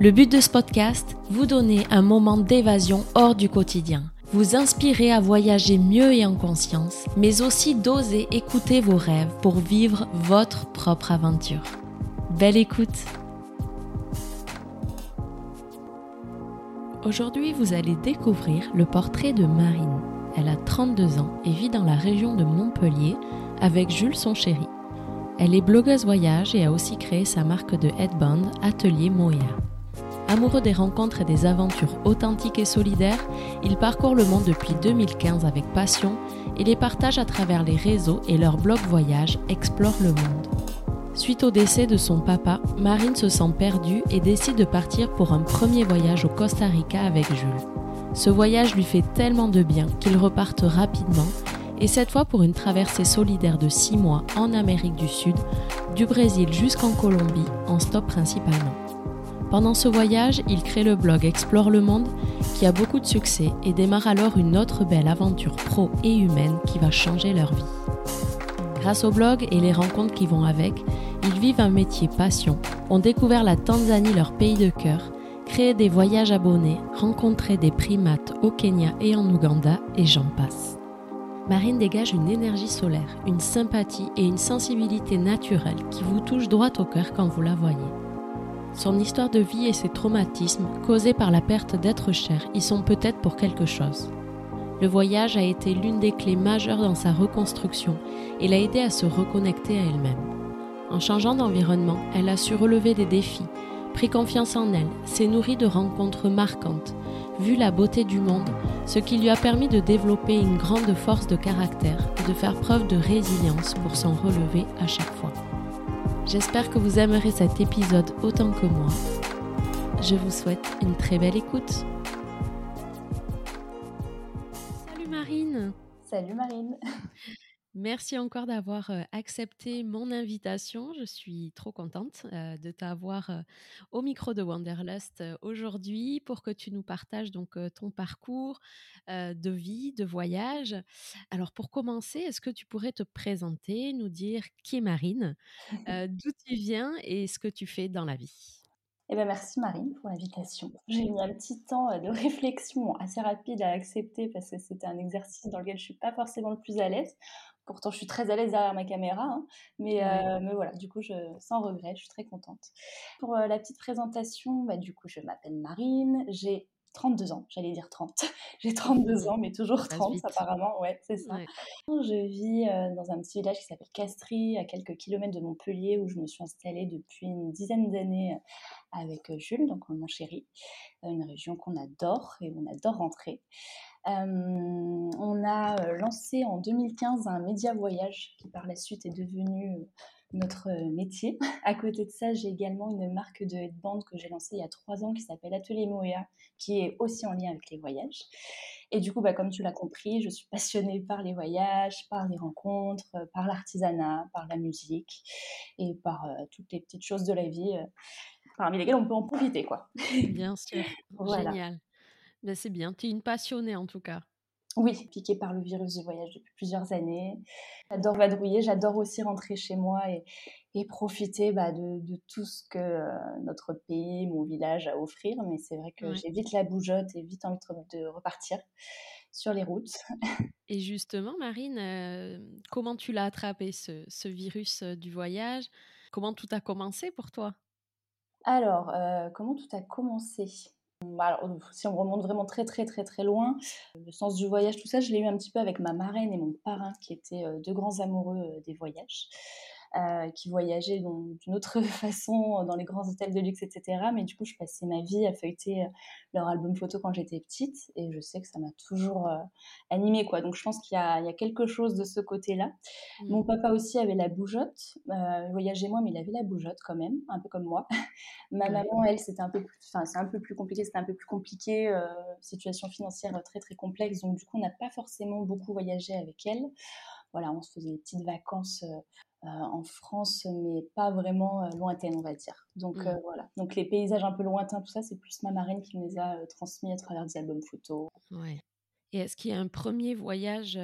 Le but de ce podcast, vous donner un moment d'évasion hors du quotidien, vous inspirer à voyager mieux et en conscience, mais aussi d'oser écouter vos rêves pour vivre votre propre aventure. Belle écoute Aujourd'hui, vous allez découvrir le portrait de Marine. Elle a 32 ans et vit dans la région de Montpellier avec Jules son chéri. Elle est blogueuse voyage et a aussi créé sa marque de headband Atelier Moya. Amoureux des rencontres et des aventures authentiques et solidaires, il parcourt le monde depuis 2015 avec passion et les partage à travers les réseaux et leur blog voyage Explore le monde. Suite au décès de son papa, Marine se sent perdue et décide de partir pour un premier voyage au Costa Rica avec Jules. Ce voyage lui fait tellement de bien qu'il reparte rapidement et cette fois pour une traversée solidaire de 6 mois en Amérique du Sud, du Brésil jusqu'en Colombie, en stop principalement. Pendant ce voyage, il crée le blog Explore le monde qui a beaucoup de succès et démarre alors une autre belle aventure pro et humaine qui va changer leur vie. Grâce au blog et les rencontres qui vont avec, ils vivent un métier passion, ont découvert la Tanzanie leur pays de cœur, créé des voyages abonnés, rencontré des primates au Kenya et en Ouganda et j'en passe. Marine dégage une énergie solaire, une sympathie et une sensibilité naturelle qui vous touche droit au cœur quand vous la voyez. Son histoire de vie et ses traumatismes causés par la perte d'êtres chers y sont peut-être pour quelque chose. Le voyage a été l'une des clés majeures dans sa reconstruction et l'a aidé à se reconnecter à elle-même. En changeant d'environnement, elle a su relever des défis, pris confiance en elle, s'est nourrie de rencontres marquantes, vu la beauté du monde, ce qui lui a permis de développer une grande force de caractère et de faire preuve de résilience pour s'en relever à chaque fois. J'espère que vous aimerez cet épisode autant que moi. Je vous souhaite une très belle écoute. Salut Marine. Salut Marine. Merci encore d'avoir accepté mon invitation. Je suis trop contente de t'avoir au micro de Wanderlust aujourd'hui pour que tu nous partages donc ton parcours de vie, de voyage. Alors pour commencer, est-ce que tu pourrais te présenter, nous dire qui est Marine, d'où tu viens et ce que tu fais dans la vie? Eh ben merci Marine pour l'invitation. J'ai mis un petit temps de réflexion assez rapide à accepter parce que c'était un exercice dans lequel je suis pas forcément le plus à l'aise. Pourtant, je suis très à l'aise derrière ma caméra, hein. mais, euh, mais, voilà, du coup, je, sans regret, je suis très contente. Pour euh, la petite présentation, bah, du coup, je m'appelle Marine, j'ai 32 ans, j'allais dire 30. j'ai 32 ans, mais toujours 30 apparemment, ouais, c'est ça. Je vis euh, dans un petit village qui s'appelle Castries, à quelques kilomètres de Montpellier, où je me suis installée depuis une dizaine d'années avec Jules, donc mon chéri, une région qu'on adore et où on adore rentrer. Euh, on a euh, lancé en 2015 un média voyage qui par la suite est devenu euh, notre métier. À côté de ça, j'ai également une marque de headband que j'ai lancée il y a trois ans qui s'appelle Atelier Moya, qui est aussi en lien avec les voyages. Et du coup, bah, comme tu l'as compris, je suis passionnée par les voyages, par les rencontres, par l'artisanat, par la musique et par toutes les petites choses de la vie parmi lesquelles on peut en profiter. quoi. Bien sûr, génial. Ben, c'est bien, tu es une passionnée en tout cas. Oui, piquée par le virus du voyage depuis plusieurs années. J'adore vadrouiller, j'adore aussi rentrer chez moi et, profiter bah, de, tout ce que euh, notre pays, mon village a à offrir. Mais c'est vrai que j'ai vite la bougeotte et vite envie de repartir sur les routes. Et justement, Marine, euh, comment tu l'as attrapé, ce, virus euh, du voyage? Comment tout a commencé pour toi? Alors, comment tout a commencé? Si on remonte vraiment très très très très loin, le sens du voyage, tout ça, je l'ai eu un petit peu avec ma marraine et mon parrain qui étaient euh, deux grands amoureux euh, des voyages. Euh, qui voyageaient d'une autre façon dans les grands hôtels de luxe, etc. Mais du coup, je passais ma vie à feuilleter leur album photo quand j'étais petite et je sais que ça m'a toujours animée. Quoi. Donc je pense qu'il y, y, a quelque chose de ce côté-là. Mmh. Mon papa aussi avait la bougeotte. il voyageait moins, mais il avait la bougeotte quand même, un peu comme moi. ma maman, elle, c'était un peu plus, enfin, c'est un peu plus compliqué. C'était un peu plus compliqué, situation financière très très complexe. Donc du coup, on n'a pas forcément beaucoup voyagé avec elle. Voilà, on se faisait des petites vacances euh, en France, mais pas vraiment euh, lointaines, on va dire. Donc mmh. euh, voilà. Donc les paysages un peu lointains, tout ça, c'est plus ma marraine qui me les a transmis à travers des albums photos. Ouais. Et est-ce qu'il y a un premier voyage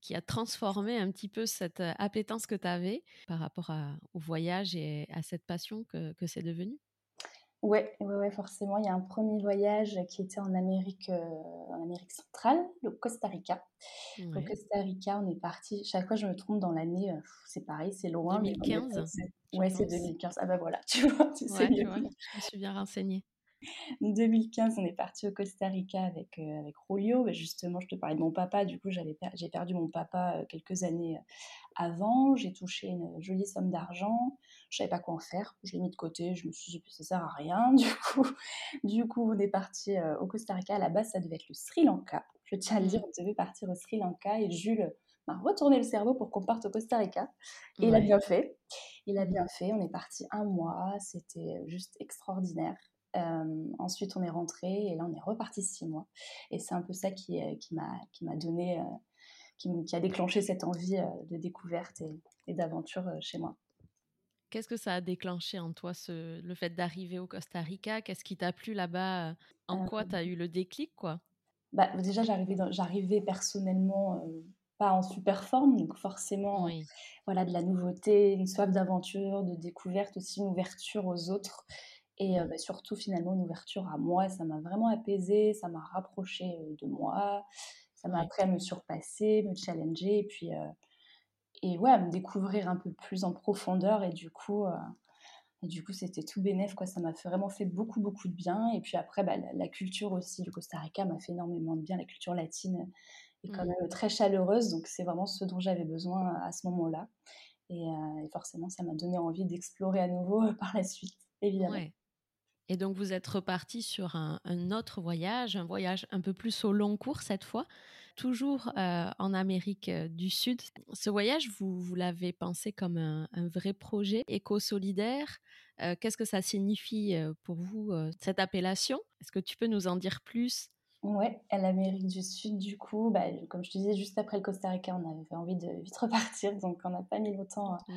qui a transformé un petit peu cette appétence que tu avais par rapport au voyage et à cette passion que, que c'est devenu? Ouais, ouais, ouais, forcément. Il y a un premier voyage qui était en Amérique, euh, en Amérique centrale, le Costa Rica. Au Costa Rica, on est parti. Chaque fois, je me trompe dans l'année. Euh, c'est pareil, c'est loin. 2015. ouais, c'est 2015. Ah bah voilà, tu vois, tu sais je me suis bien renseignée. 2015, on est parti au Costa Rica avec, euh, avec Rolio. Justement, je te parlais de mon papa. Du coup, j'avais j'ai perdu mon papa quelques années avant. J'ai touché une jolie somme d'argent je savais pas quoi en faire. Je l'ai mis de côté. Je me suis dit, ça sert à rien. Du coup, du coup on est parti euh, au Costa Rica. À la base, ça devait être le Sri Lanka. Je tiens à le dire, mmh. on devait partir au Sri Lanka et Jules m'a retourné le cerveau pour qu'on parte au Costa Rica. Et il a bien fait. Il a bien fait. On est parti un mois. C'était juste extraordinaire. Euh, ensuite, on est rentré et là, on est reparti six mois. Et c'est un peu ça qui, euh, qui m'a donné, qui, qui, a déclenché cette envie de découverte et, et d'aventure chez moi. Qu'est-ce que ça a déclenché en toi, ce, le fait d'arriver au Costa Rica? Qu'est-ce qui t'a plu là-bas? En quoi tu as eu le déclic quoi? Bah, Déjà, j'arrivais personnellement pas en super forme, donc forcément, voilà, de la nouveauté, une soif d'aventure, de découverte, aussi une ouverture aux autres. Et bah, surtout, finalement, une ouverture à moi, ça m'a vraiment apaisée, ça m'a rapproché de moi, ça m'a appris à me surpasser, me challenger. Et puis, et ouais, me découvrir un peu plus en profondeur. Et du coup, euh, et du coup c'était tout bénef. Quoi. Ça m'a vraiment fait beaucoup, beaucoup de bien. Et puis après, bah, la, culture aussi du Costa Rica m'a fait énormément de bien. La culture latine est quand mmh. même très chaleureuse. Donc c'est vraiment ce dont j'avais besoin à ce moment-là. Et, forcément, ça m'a donné envie d'explorer à nouveau par la suite, évidemment. Et donc vous êtes reparti sur un, un, autre voyage, un voyage un peu plus au long cours cette fois toujours euh, en Amérique euh, du Sud. Ce voyage, vous, vous l'avez pensé comme un, vrai projet éco-solidaire. Euh, qu'est-ce que ça signifie pour vous, cette appellation? Est-ce que tu peux nous en dire plus? Ouais, à l'Amérique du Sud, du coup, bah, comme je te disais, juste après le Costa Rica, on avait envie de vite repartir, donc on n'a pas mis longtemps mmh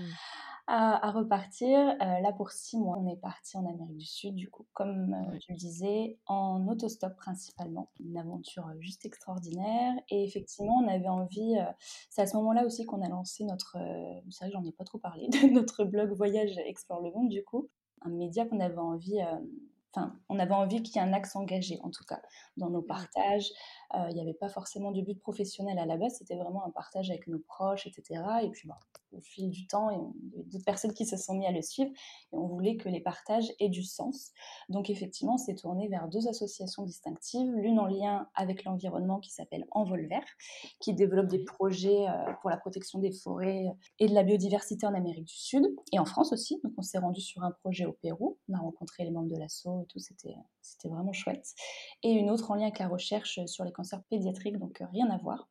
à, repartir. Euh, là, pour six mois, on est parti en Amérique du Sud, du coup, comme euh, tu le disais, en autostop principalement. Une aventure euh, juste extraordinaire. Et effectivement, on avait envie. c'est à ce moment-là aussi qu'on a lancé notre. c'est vrai que j'en ai pas trop parlé, de notre blog Voyage Explore le Monde, du coup. Un média qu'on avait envie Enfin, on avait envie qu'il y ait un axe engagé, en tout cas, dans nos partages. Il n'y avait pas forcément de but professionnel à la base, c'était vraiment un partage avec nos proches, etc. Et puis, bon, au fil du temps, a d'autres personnes qui se sont mis à le suivre et on voulait que les partages aient du sens. Donc effectivement, on s'est tourné vers deux associations distinctives, l'une en lien avec l'environnement qui s'appelle Envol Vert, qui développe des projets euh, pour la protection des forêts et de la biodiversité en Amérique du Sud et en France aussi. Donc on s'est rendu sur un projet au Pérou, on a rencontré les membres de l'ASSO et tout, c'était c'était vraiment chouette. Et une autre en lien avec la recherche sur les cancers pédiatriques, donc euh, rien à voir.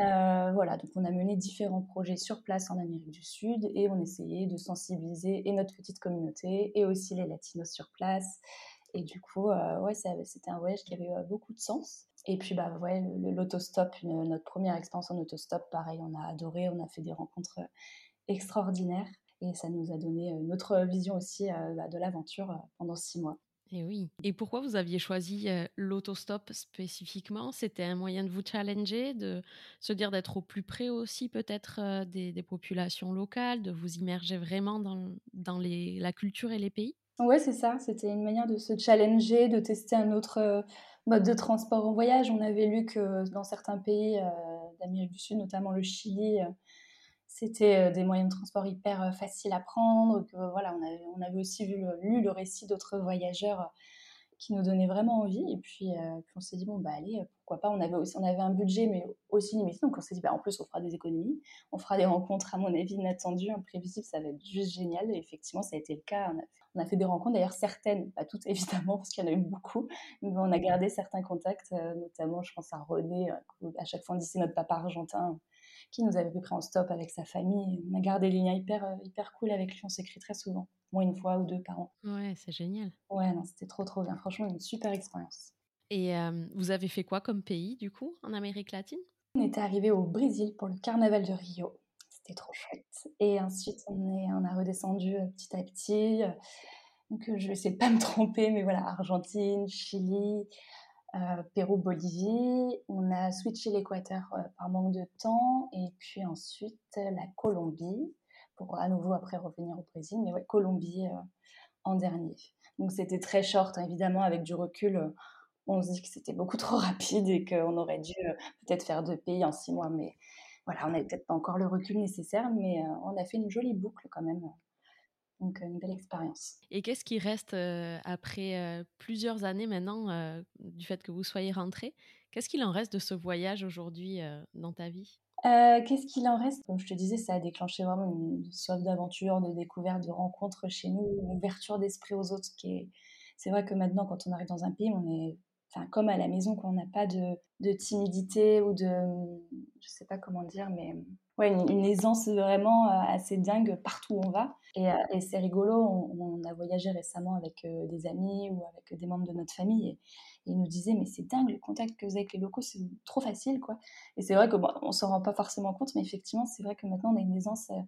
Euh, voilà, donc on a mené différents projets sur place en Amérique du Sud et on essayait de sensibiliser et notre petite communauté et aussi les latinos sur place. Et du coup, euh, ouais, c'était un voyage qui avait euh, beaucoup de sens. Et puis, bah, ouais, l'autostop, notre première expérience en autostop, pareil, on a adoré, on a fait des rencontres extraordinaires et ça nous a donné une autre vision aussi bah, de l'aventure pendant six mois. Et oui. Et pourquoi vous aviez choisi l'autostop spécifiquement? C'était un moyen de vous challenger, de se dire d'être au plus près aussi peut-être des, populations locales, de vous immerger vraiment dans, la culture et les pays? Ouais, c'est ça. C'était une manière de se challenger, de tester un autre mode de transport en voyage. On avait lu que dans certains pays d'Amérique du Sud, notamment le Chili, c'était euh, des moyens de transport hyper euh, faciles à prendre. Que, voilà, on, avait, on avait aussi lu le récit d'autres voyageurs qui nous donnait vraiment envie. Et puis, puis on s'est dit, bon, bah allez, pourquoi pas. On avait, aussi, on avait un budget, mais aussi limité. Donc on s'est dit, bah, en plus, on fera des économies. On fera des rencontres, à mon avis, inattendues, imprévisibles. Ça va être juste génial. Et effectivement, ça a été le cas. On a, fait des rencontres, d'ailleurs, certaines, pas toutes évidemment, parce qu'il y en a eu beaucoup. Mais on a gardé certains contacts, notamment, je pense à René, à chaque fois on c'est notre papa argentin qui nous avait pris en stop avec sa famille. On a gardé des liens hyper, hyper cool avec lui. On s'écrit très souvent moins une fois ou deux par an. Ouais, c'est génial. Ouais, non, c'était trop trop bien. Franchement, une super expérience. Et vous avez fait quoi comme pays du coup en Amérique latine? On était arrivé au Brésil pour le carnaval de Rio. C'était trop chouette. Et ensuite, on, est, on a redescendu euh, petit à petit. Donc, euh, je vais essayer de pas me tromper, mais voilà, Argentine, Chili, euh, Pérou, Bolivie. On a switché l'Équateur par manque de temps. Et puis ensuite, la Colombie pour à nouveau après revenir au Brésil. Mais ouais, Colombie euh, en dernier. Donc c'était très short, hein, évidemment, avec du recul. Euh, on se dit que c'était beaucoup trop rapide et qu'on aurait dû euh, peut-être faire deux pays en six mois. Mais voilà, on n'avait peut-être pas encore le recul nécessaire, mais on a fait une jolie boucle quand même. Donc, une belle expérience. Et qu'est-ce qui reste après plusieurs années maintenant du fait que vous soyez rentré Qu'est-ce qu'il en reste de ce voyage aujourd'hui dans ta vie? Euh, qu'est-ce qu'il en reste? Comme je te disais, ça a déclenché vraiment une soif d'aventure, de découverte, de rencontre chez nous, une ouverture d'esprit aux autres. C'est vrai que maintenant, quand on arrive dans un pays, on est enfin, comme à la maison, qu'on n'a pas de, timidité ou de, je sais pas comment dire, mais ouais, une, aisance vraiment euh, assez dingue partout où on va. Et, euh, c'est rigolo, on, a voyagé récemment avec des amis ou avec des membres de notre famille. Il nous disait, mais c'est dingue le contact que vous avez avec les locaux, c'est trop facile, quoi. Et c'est vrai que bon, on s'en rend pas forcément compte, mais effectivement, c'est vrai que maintenant on a une aisance euh,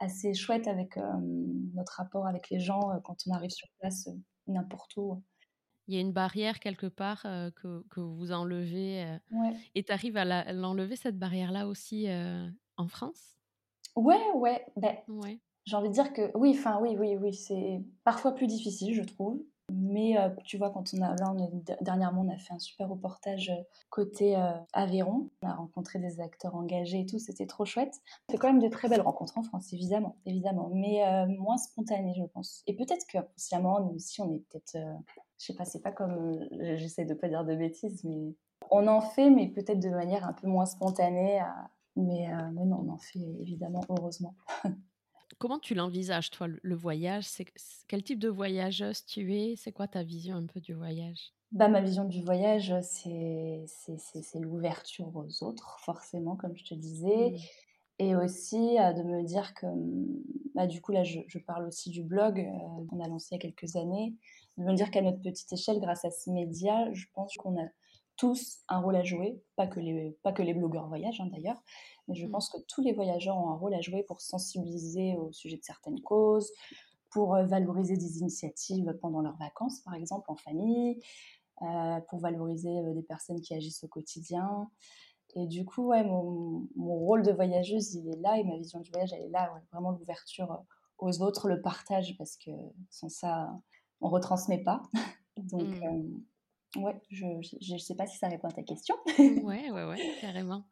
assez chouette avec euh, notre rapport avec les gens euh, quand on arrive sur place n'importe où. Il y a une barrière quelque part que, que, vous enlevez et tu arrives à l'enlever cette barrière-là aussi en France? Ouais, ouais. Ben, ouais. J'ai envie de dire que oui, enfin oui, oui, oui, c'est parfois plus difficile, je trouve. Mais euh, tu vois, quand on a, là, dernièrement, on a fait un super reportage euh, côté euh, Aveyron. On a rencontré des acteurs engagés et tout, c'était trop chouette. C'est quand même de très belles rencontres en France, évidemment, évidemment, mais moins spontanées, je pense. Et peut-être qu'inconsciemment, nous aussi, on est peut-être, je sais pas, c'est pas comme, j'essaie de pas dire de bêtises, mais on en fait, mais peut-être de manière un peu moins spontanée. Mais, mais non, on en fait évidemment, heureusement. Comment tu l'envisages, toi, le voyage? Quel type de voyageuse tu es? C'est quoi ta vision un peu du voyage? Bah, Ma vision du voyage, c'est l'ouverture aux autres, forcément, comme je te disais. Mmh. Et aussi euh, de me dire que, mmh, bah, du coup, là, je, parle aussi du blog euh, qu'on a lancé il y a quelques années, de me dire qu'à notre petite échelle, grâce à ce média, je pense qu'on a tous un rôle à jouer, pas que les, pas que les blogueurs voyagent hein, d'ailleurs, mais je mmh. pense que tous les voyageurs ont un rôle à jouer pour sensibiliser au sujet de certaines causes, pour euh, valoriser des initiatives pendant leurs vacances, par exemple, en famille, euh, pour valoriser euh, des personnes qui agissent au quotidien. Et du coup, ouais, mon, mon, rôle de voyageuse, il est là, et ma vision du voyage, elle est là, vraiment l'ouverture aux autres, le partage, parce que sans ça, on retransmet pas. Donc, mmh. Ouais, je ne sais pas si ça répond à ta question. ouais, ouais, ouais, carrément.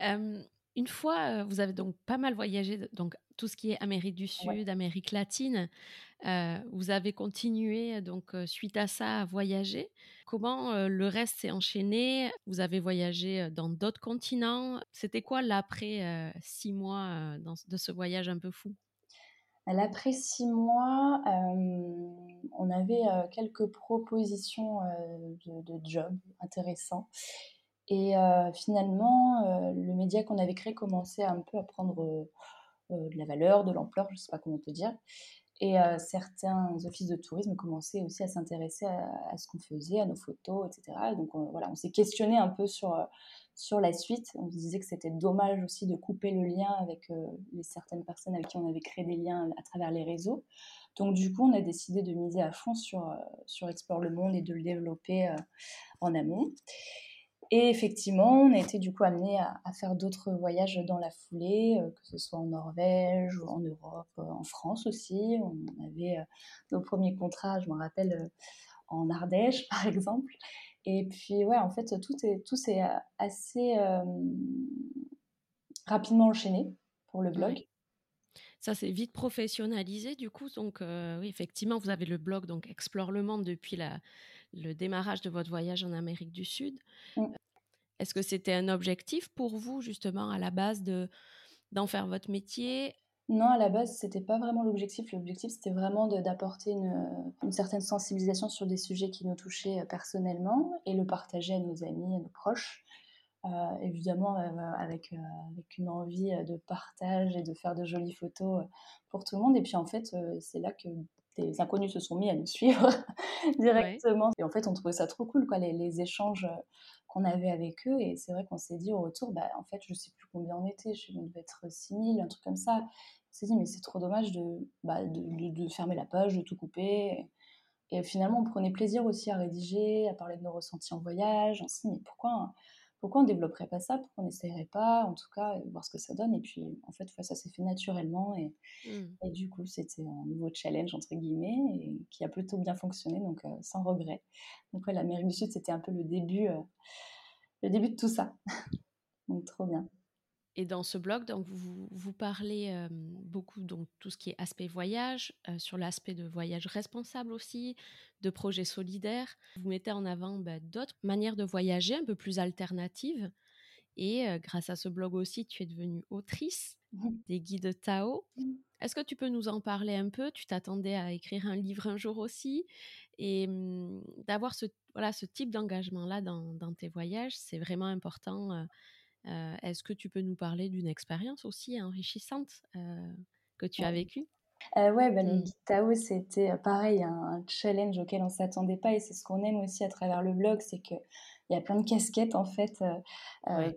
une fois, vous avez donc pas mal voyagé, donc tout ce qui est Amérique du Sud, Amérique latine. vous avez continué donc suite à ça à voyager. Comment le reste s'est enchaîné? Vous avez voyagé dans d'autres continents? C'était quoi l'après six mois de ce voyage un peu fou? Après six mois, euh, on avait euh, quelques propositions euh, de, jobs intéressants. Et finalement, le média qu'on avait créé commençait un peu à prendre de la valeur, de l'ampleur, je ne sais pas comment peut dire. Et certains offices de tourisme commençaient aussi à s'intéresser à, ce qu'on faisait, à nos photos, etc. donc voilà, on s'est questionné un peu sur sur la suite. On disait que c'était dommage aussi de couper le lien avec euh, certaines personnes avec qui on avait créé des liens à travers les réseaux. Donc du coup, on a décidé de miser à fond sur, euh, sur Explore le Monde et de le développer euh, en amont. Et effectivement, on a été du coup amené à, faire d'autres voyages dans la foulée, que ce soit en Norvège, ou en Europe, en France aussi. On avait nos premiers contrats, je me rappelle, en Ardèche par exemple. Et puis, ouais, en fait, tout est tout s'est euh, assez rapidement enchaîné pour le blog. Ça s'est vite professionnalisé du coup. Donc oui, effectivement, vous avez le blog donc Explore le monde depuis la, le démarrage de votre voyage en Amérique du Sud. Mmh. Est-ce que c'était un objectif pour vous justement à la base de d'en faire votre métier? Non, à la base, c'était pas vraiment l'objectif. L'objectif, c'était vraiment d'apporter une, une, certaine sensibilisation sur des sujets qui nous touchaient personnellement et le partager à nos amis, à nos proches. Euh, évidemment euh, avec, euh, avec une envie de partage et de faire de jolies photos pour tout le monde. Et puis en fait, c'est là que des inconnus se sont mis à nous suivre directement. Et en fait, on trouvait ça trop cool, quoi, les, les échanges qu'on avait avec eux. Et c'est vrai qu'on s'est dit au retour, bah, en fait, je sais plus combien on était, je devais être 6000, un truc comme ça. On s'est dit, mais c'est trop dommage de, bah, de, de, fermer la page, de tout couper. Et, finalement, on prenait plaisir aussi à rédiger, à parler de nos ressentis en voyage. On s'est dit, mais pourquoi pourquoi on développerait pas ça Pourquoi on n'essayerait pas, en tout cas, voir ce que ça donne Et puis, en fait, ça s'est fait naturellement. Et, mmh. et du coup, c'était un nouveau challenge, entre guillemets, et qui a plutôt bien fonctionné, donc euh, sans regret. Donc, ouais, l'Amérique du Sud, c'était un peu le début, euh, le début de tout ça. donc, trop bien. Et dans ce blog, donc vous, vous parlez beaucoup donc tout ce qui est aspect voyage, sur l'aspect de voyage responsable aussi, de projets solidaires. Vous mettez en avant bah, d'autres manières de voyager un peu plus alternatives. Et grâce à ce blog aussi, tu es devenue autrice des guides Tao. Est-ce que tu peux nous en parler un peu? Tu t'attendais à écrire un livre un jour aussi et mmh, d'avoir ce, voilà, ce type d'engagement-là dans, dans, tes voyages, c'est vraiment important euh, est-ce que tu peux nous parler d'une expérience aussi enrichissante euh, que tu as vécue? Euh, ouais, bah, le. Tao, c'était pareil, un, challenge auquel on ne s'attendait pas et c'est ce qu'on aime aussi à travers le blog, c'est qu'il y a plein de casquettes en fait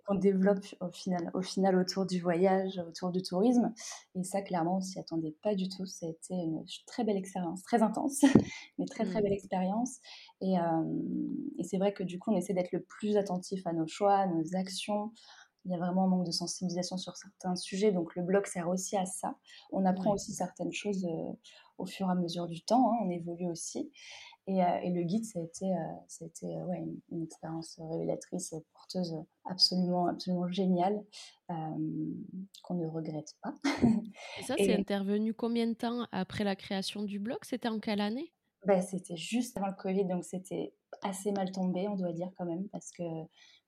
qu'on développe au final, au final autour du voyage, autour du tourisme. Et ça, clairement, on s'y attendait pas du tout. Ça a été une très belle expérience, très intense, mais très très mmh. belle expérience. Et, et c'est vrai que du coup, on essaie d'être le plus attentif à nos choix, à nos actions. Il y a vraiment un manque de sensibilisation sur certains sujets, donc le blog sert aussi à ça. On apprend aussi certaines choses au fur et à mesure du temps, hein, on évolue aussi. Et, et, le guide, ça a été, ça a été ouais, une, une, expérience révélatrice, porteuse absolument, absolument géniale, qu'on ne regrette pas. Et ça, c'est intervenu combien de temps après la création du blog? C'était en quelle année? Bah, C'était juste avant le Covid, donc c'était assez mal tombé, on doit dire quand même, parce que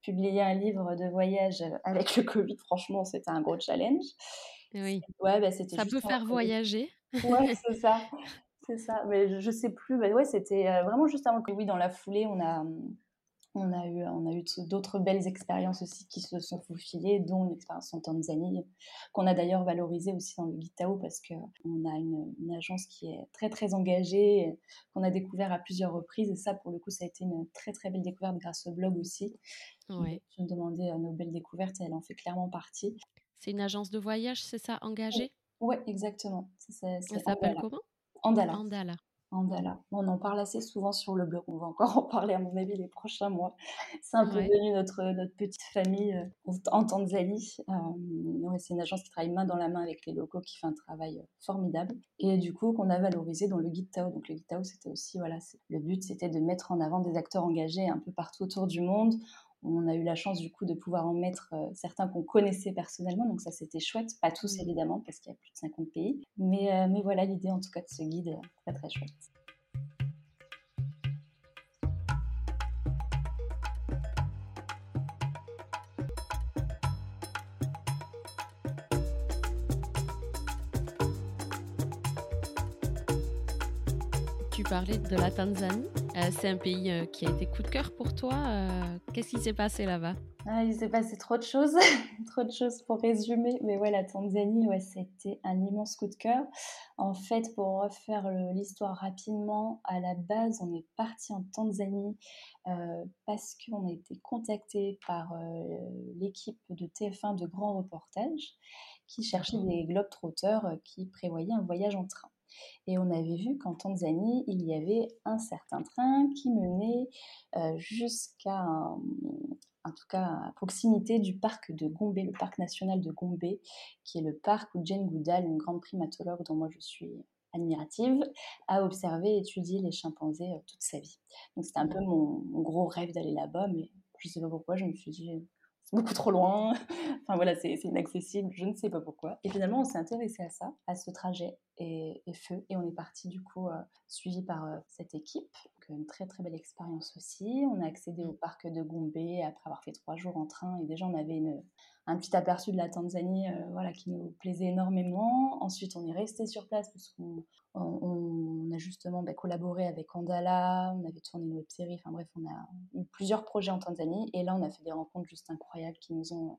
publier un livre de voyage avec le Covid, franchement, c'était un gros challenge. Oui. Ouais, c'était ça peut faire voyager. Ouais, c'est ça. C'est ça. Mais je, sais plus. Bah, ouais, c'était euh, vraiment juste avant le Covid. Dans la foulée, on a, on a eu, on a eu d'autres belles expériences aussi qui se sont faufilées, dont une expérience en Tanzanie, qu'on a d'ailleurs valorisée aussi dans le Guitao parce qu'on a une, agence qui est très très engagée, qu'on a découvert à plusieurs reprises. Et ça, pour le coup, ça a été une très très belle découverte grâce au blog aussi. Ouais. Je me demandais nos belles découvertes et elle en fait clairement partie. C'est une agence de voyage, c'est ça, engagée? Oui, ouais, exactement. Ça, s'appelle comment? Andala. Andala. On en parle assez souvent sur le blog. On va encore en parler, à mon avis, les prochains mois. C'est un peu devenu notre, notre petite famille euh, en Tanzanie. Euh, c'est une agence qui travaille main dans la main avec les locaux, qui fait un travail euh, formidable. Et du coup, qu'on a valorisé dans le Guide Tao. Donc, le Guide Tao, c'était aussi, voilà, le but, c'était de mettre en avant des acteurs engagés un peu partout autour du monde on a eu la chance du coup de pouvoir en mettre euh, certains qu'on connaissait personnellement, donc ça c'était chouette. Pas tous évidemment parce qu'il y a plus de 50 pays, mais, euh, mais voilà l'idée en tout cas de ce guide, euh, très très chouette. Parlais de la Tanzanie. Euh, c'est un pays euh, qui a été coup de cœur pour toi. Euh, qu'est-ce qui s'est passé là-bas? Ah, Il s'est passé trop de choses, trop de choses pour résumer. Mais ouais, la Tanzanie, ouais, c'était un immense coup de cœur. En fait, pour refaire l'histoire rapidement, à la base, on est parti en Tanzanie parce qu'on a été contacté par l'équipe de TF1 de Grand Reportage qui cherchait des globetrotters qui prévoyaient un voyage en train. Et on avait vu qu'en Tanzanie, il y avait un certain train qui menait euh, jusqu'à, en tout cas à proximité du parc de Gombe, le parc national de Gombe, qui est le parc où Jane Goodall, une grande primatologue dont moi je suis admirative, a observé et étudié les chimpanzés euh, toute sa vie. Donc c'était un peu mon, mon gros rêve d'aller là-bas, mais je ne sais pas pourquoi, je me suis dit c'est beaucoup trop loin. enfin voilà, c'est inaccessible, je ne sais pas pourquoi. Et finalement, on s'est intéressé à ça, à ce trajet et, feu. Et on est parti du coup euh, suivi par euh, cette équipe. Donc, une très très belle expérience aussi. On a accédé au parc de Gombe après avoir fait trois jours en train et déjà on avait une, un petit aperçu de la Tanzanie euh, voilà, qui nous plaisait énormément. Ensuite, on est resté sur place parce qu'on on, a justement bah, collaboré avec Andala, on avait tourné une web série, enfin bref, on a eu plusieurs projets en Tanzanie et là, on a fait des rencontres juste incroyables qui nous ont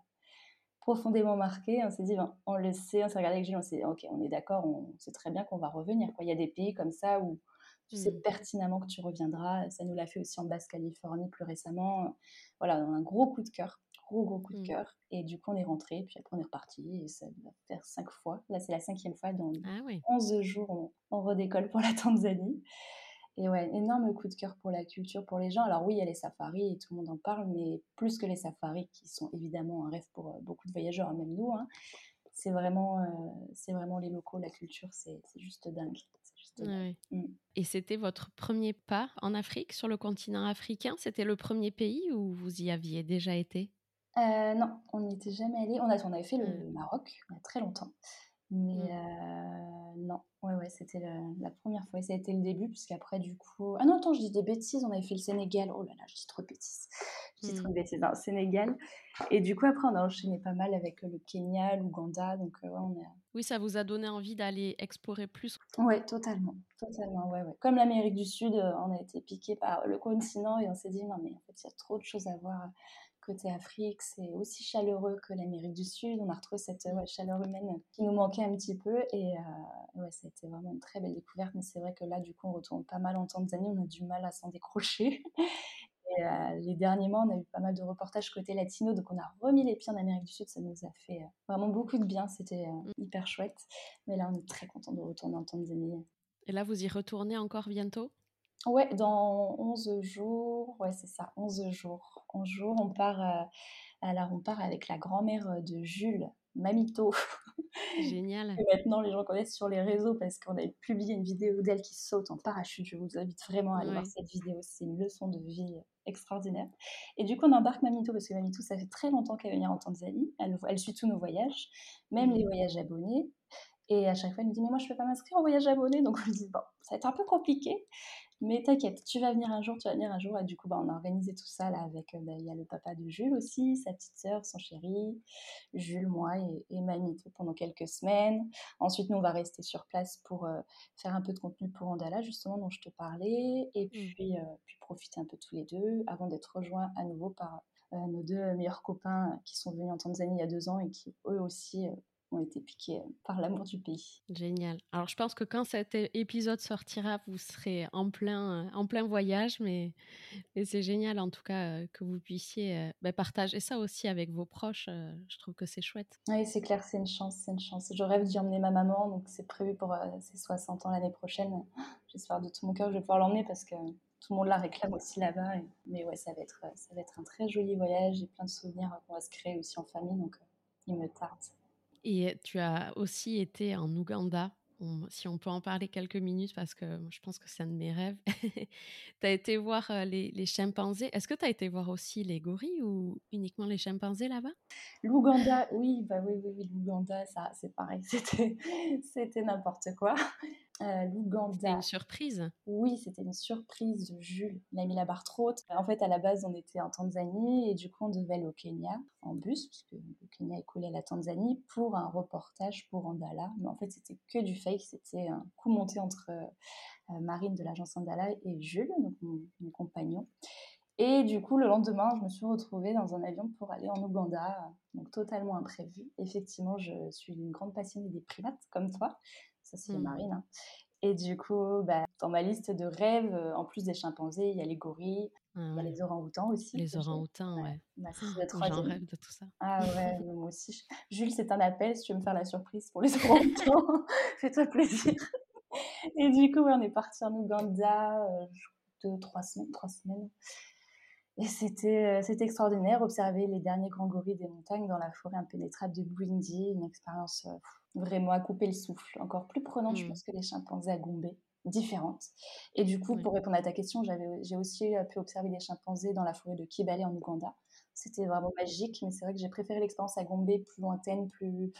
profondément marqué. On s'est dit, ben, on le sait, on s'est regardé avec Gilles, on s'est dit, ok, on est d'accord, on sait très bien qu'on va revenir. Quoi. Il y a des pays comme ça où tu sais mmh. pertinemment que tu reviendras. Ça nous l'a fait aussi en Basse-Californie plus récemment. Voilà, on a un gros coup de cœur, gros gros coup de mmh. cœur. Et du coup, on est rentré, puis après on est reparti. Et ça va faire cinq fois. Là, c'est la cinquième fois. Dans ah, 11 jours, on, on redécolle pour la Tanzanie. Et ouais, énorme coup de cœur pour la culture, pour les gens. Alors oui, il y a les safaris et tout le monde en parle, mais plus que les safaris, qui sont évidemment un rêve pour euh, beaucoup de voyageurs, même nous, hein, c'est vraiment, euh, c'est vraiment les locaux, la culture, c'est juste dingue. Juste mm. Et c'était votre premier pas en Afrique, sur le continent africain? C'était le premier pays où vous y aviez déjà été? Euh, Non, on n'y était jamais allé. On, a, on avait fait le Maroc il y a très longtemps. Mais euh, non, ouais, ouais, c'était la, première fois. Et ça a été le début, puisqu'après, du coup. Ah non, attends, je dis des bêtises, on avait fait le Sénégal. Oh là là, je dis trop de bêtises. Je dis trop de mmh. bêtises. Non, Sénégal. Et du coup, après, on a enchaîné pas mal avec le Kenya, l'Ouganda. Donc, euh, ouais, on est. Oui, ça vous a donné envie d'aller explorer plus Ouais, totalement. Totalement, ouais, ouais. Comme l'Amérique du Sud, euh, on a été piqué par le continent et on s'est dit, non, mais en fait, il y a trop de choses à voir côté Afrique, c'est aussi chaleureux que l'Amérique du Sud. On a retrouvé cette chaleur humaine qui nous manquait un petit peu. Et euh, ouais, ça a été vraiment une très belle découverte. Mais c'est vrai que là, du coup, on retourne pas mal en Tanzanie. On a du mal à s'en décrocher. Et euh, les derniers mois, on a eu pas mal de reportages côté latino. Donc, on a remis les pieds en Amérique du Sud. Ça nous a fait euh, vraiment beaucoup de bien. C'était mm. hyper chouette. Mais là, on est très content de retourner en Tanzanie. Et là, vous y retournez encore bientôt? Ouais, dans 11 jours, ouais, c'est ça, 11 jours. 11 jours, on part, euh, alors on part avec la grand-mère euh, de Jules, Mamito. Génial. Et maintenant, les gens connaissent sur les réseaux parce qu'on a publié une vidéo d'elle qui saute en parachute. Je vous invite vraiment à aller voir cette vidéo. C'est une leçon de vie extraordinaire. Et du coup, on embarque Mamito parce que Mamito, ça fait très longtemps qu'elle vient en Tanzanie. Elle, elle suit tous nos voyages, même les voyages abonnés. Et à chaque fois, elle nous dit, mais moi, je ne peux pas m'inscrire en voyage abonné. Donc, on lui dit, bon, ça va être un peu compliqué. Mais t'inquiète, tu vas venir un jour, tu vas venir un jour. Et du coup, bah, on a organisé tout ça là avec, euh, bah, il y a le papa de Jules aussi, sa petite sœur, son chéri, Jules, moi et, et Mamito pendant quelques semaines. Ensuite, nous, on va rester sur place pour euh, faire un peu de contenu pour Andala, justement, dont je te parlais. Et mmh. puis, euh, puis profiter un peu tous les deux avant d'être rejoints à nouveau par nos deux meilleurs copains qui sont venus en Tanzanie il y a deux ans et qui, eux aussi, ont été piqués euh, par l'amour du pays. Génial. Alors je pense que quand cet épisode sortira, vous serez en plein, en plein voyage, mais, c'est génial en tout cas euh, que vous puissiez euh, bah, partager ça aussi avec vos proches. je trouve que c'est chouette. Oui, c'est clair, c'est une chance, c'est une chance. Je rêve d'y emmener ma maman, donc c'est prévu pour ses 60 ans l'année prochaine. J'espère de tout mon cœur que je vais pouvoir l'emmener parce que tout le monde la réclame aussi là-bas. Mais ouais, ça va, être, ça va être un très joli voyage et plein de souvenirs qu'on va se créer aussi en famille, donc il me tarde. Et tu as aussi été en Ouganda, si on peut en parler quelques minutes, parce que je pense que c'est un de mes rêves. tu as été voir euh, les, chimpanzés. Est-ce que tu as été voir aussi les gorilles ou uniquement les chimpanzés là-bas? L'Ouganda, oui, bah oui, oui, oui l'Ouganda, ça, c'est pareil, c'était n'importe quoi. Euh, L'Ouganda. C'était une surprise Oui, c'était une surprise de Jules. Il a mis la barre trop haute. En fait, à la base, on était en Tanzanie et du coup, on devait aller au Kenya en bus, puisque le Kenya est collé à la Tanzanie, pour un reportage pour Andala. Mais en fait, c'était que du fake. C'était un coup monté entre euh, Marine de l'agence Andala et Jules, donc mon, mon, compagnon. Et du coup, le lendemain, je me suis retrouvée dans un avion pour aller en Ouganda, donc totalement imprévu. Effectivement, je suis une grande passionnée des primates, comme toi c'est mmh. Marine. Hein. Et du coup, bah, dans ma liste de rêves, euh, en plus des chimpanzés, il y a les gorilles, ah il y a les orang-outans aussi. Les orang-outans, ouais. Bah, oh, J'en rêve de tout ça. Ah ouais, moi aussi. Jules, c'est un appel si tu veux me faire la surprise pour les orang-outans. Fais-toi plaisir. Et du coup, on est parti en Ouganda, euh, deux, trois semaines, trois semaines. Et c'était, euh, c'était extraordinaire, observer les derniers grands gorilles des montagnes dans la forêt impénétrable de Bwindi, une expérience vraiment à couper le souffle, encore plus prenante, je mmh. pense, que les chimpanzés à Gombe, différente. Et du coup, pour répondre à ta question, j'ai aussi pu observer des chimpanzés dans la forêt de Kibale en Ouganda. C'était vraiment magique, mais c'est vrai que j'ai préféré l'expérience à Gombe, plus lointaine, plus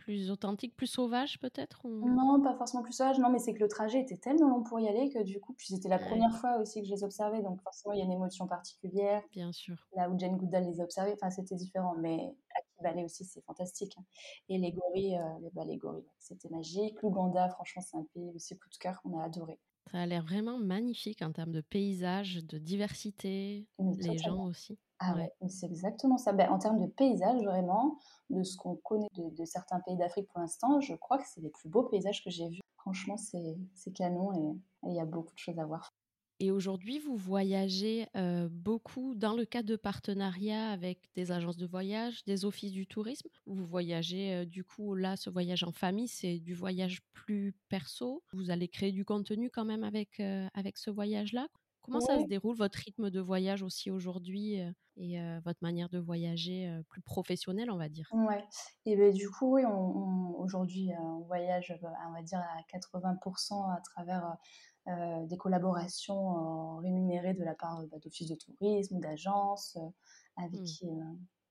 Plus authentique, plus sauvage peut-être ou? non, pas forcément plus sauvage, non, mais c'est que le trajet était tellement long pour y aller que du coup puis c'était la Ouais, 1re fois aussi que je les observais, donc forcément il y a une émotion particulière. bien sûr. Là où Jane Goodall les a observés, enfin c'était différent, mais Akibale aussi c'est fantastique, hein et les gorilles, heu, les bah, les gorilles, c'était magique. L'Ouganda, franchement, c'est un pays aussi coup de cœur, on a adoré. Ça a l'air vraiment magnifique en termes de paysages, de diversité, les gens aussi. Ah ouais, mais c'est exactement ça. Bah, en termes de paysages, vraiment, de ce qu'on connaît de de certains pays d'Afrique pour l'instant, je crois que c'est les plus beaux paysages que j'ai vus. Franchement, c'est canon et il y a beaucoup de choses à voir. Et aujourd'hui, vous voyagez, heu, beaucoup dans le cadre de partenariats avec des agences de voyage, des offices du tourisme? Vous voyagez, heu, du coup, là, ce voyage en famille, c'est du voyage plus perso? Vous allez créer du contenu quand même avec, heu, avec ce voyage-là? Comment ça se déroule votre rythme de voyage aussi aujourd'hui, et votre manière de voyager, plus professionnelle, on va dire? ouais et beh, du coup, oui, on on aujourd'hui, on voyage, bah, on va dire à 80% à travers, des collaborations, rémunérées de la part, bah, d'offices de tourisme, d'agences, avec Mmh. qui,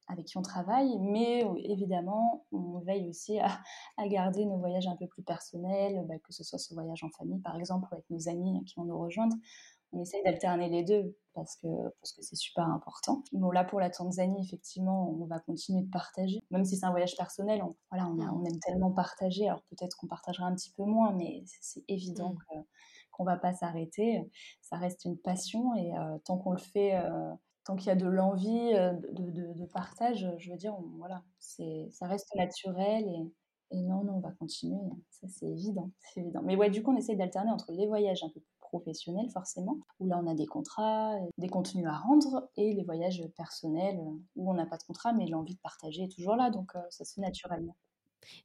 avec qui on travaille. Mais, évidemment, on veille aussi à à garder nos voyages un peu plus personnels, bah, que ce soit ce voyage en famille, par exemple, ou avec nos amis qui vont nous rejoindre. On essaye d'alterner les 2 parce que parce que c'est super important. Bon là, pour la Tanzanie, effectivement, on va continuer de partager, même si c'est un voyage personnel, on voilà, on a on aime tellement partager, alors peut-être qu'on partagera un petit peu moins, mais c'est évident Mmh. que qu'on va pas s'arrêter. Ça reste une passion et heu, tant qu'on le fait, heu, tant qu'il y a de l'envie, heu, de de de partage, je veux dire, on voilà, c'est ça reste naturel et et non, non, on va continuer, ça c'est évident, c'est évident. Mais ouais, du coup, on essaye d'alterner entre les voyages un peu plus professionnels forcément, où là on a des contrats, euh, des contenus à rendre, et les voyages personnels euh, où on n'a pas de contrat, mais l'envie de partager est toujours là, donc euh, ça se fait naturellement.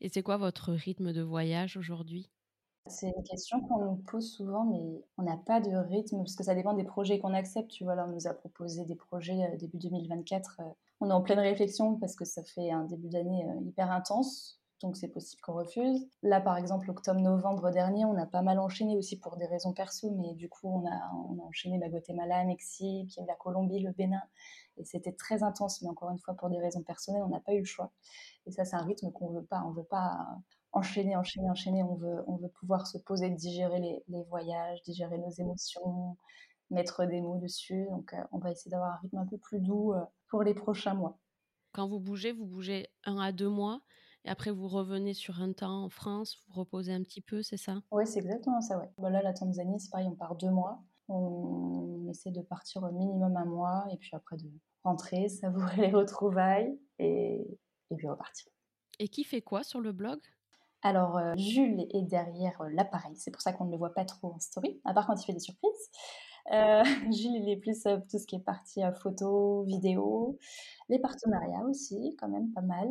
Et c'est quoi votre rythme de voyage aujourd'hui? C'est une question qu'on nous pose souvent, mais on n'a pas de rythme parce que ça dépend des projets qu'on accepte. Tu vois, là, on nous a proposé des projets début 2024. euh, on est en pleine réflexion parce que ça fait un début d'année hyper intense. Donc, c'est possible qu'on refuse. Là, par exemple, octobre-novembre dernier, on a pas mal enchaîné aussi pour des raisons perso, mais du coup, on a, on a enchaîné la Guatemala, Mexique, la Colombie, le Bénin. Et c'était très intense, mais encore une fois, pour des raisons personnelles, on n'a pas eu le choix. Et ça, c'est un rythme qu'on veut pas. On veut pas enchaîner, enchaîner, enchaîner. On veut, on veut pouvoir se poser, digérer les, les voyages, digérer nos émotions, mettre des mots dessus. Donc, euh, on va essayer d'avoir un rythme un peu plus doux euh, pour les prochains mois. Quand vous bougez, vous bougez un à 2 mois et après vous revenez sur un temps en France, vous reposez un petit peu, c'est ça? Ouais, c'est exactement ça, ouais. Bah, là, la Tanzanie, c'est pareil, on part deux mois. On essaie de partir au minimum un mois et puis après de rentrer, savourer les retrouvailles et, et puis repartir. Et qui fait quoi sur le blog? Alors, heu, Jules est derrière, heu, l'appareil, c'est pour ça qu'on ne le voit pas trop en story, à part quand il fait des surprises. Heu, Jules, il est plus, heu, tout ce qui est partie, heu, photo, vidéo, les partenariats aussi, quand même pas mal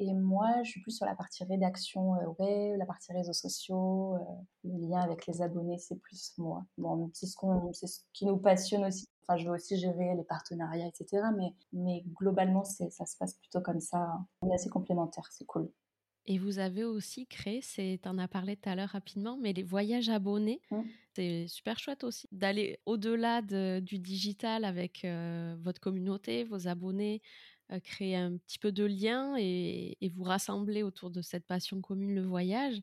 et moi, je suis plus sur la partie rédaction, web, la partie réseaux sociaux, le lien avec les abonnés, c'est plus moi. Bon, c'est ce qu'on c'est ce qui nous passionne aussi. Enfin, je veux aussi gérer les partenariats et cetera, mais mais globalement, c'est ça se passe plutôt comme ça. On est assez complémentaires, c'est cool. Et vous avez aussi créé, c'est tu en as parlé tout à l'heure rapidement, mais les voyages abonnés, Mmh. c'est super chouette aussi d'aller au-delà de du digital avec, heu, votre communauté, vos abonnés, heu, créer un petit peu de lien et et vous rassembler autour de cette passion commune, le voyage.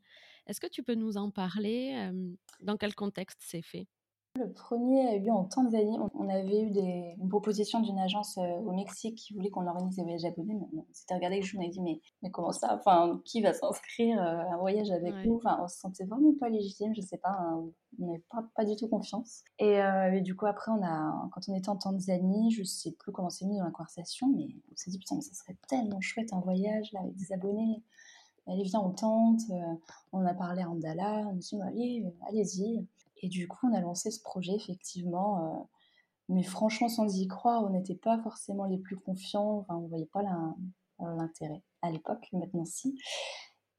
Est-ce que tu peux nous en parler? Hem, dans quel contexte c'est fait? Le premier a eu lieu en Tanzanie. On avait eu des une proposition d'une agence, heu, au Mexique qui voulait qu'on organise des voyages abonnés, mais on s'était regardé avec Jules, on a dit: «Mais mais comment ça? Enfin, qui va s'inscrire, heu, à un voyage avec Ouais. nous?» enfin, on se sentait vraiment pas légitime, je sais pas, hein, on n'avait pas pas du tout confiance et et du coup après on a quand on était en Tanzanie, je sais plus comment c'est venu dans la conversation, mais on s'est dit: «Putain, mais ça serait tellement chouette un voyage là avec des abonnés. Allez viens, on tente», on a parlé à Andala, on s'est dit: «Bah allez, allez-y» et du coup on a lancé ce projet effectivement, heu, mais franchement sans y croire, on n'était pas forcément les plus confiants, enfin on voyait pas l'in l'intérêt à l'époque, maintenant si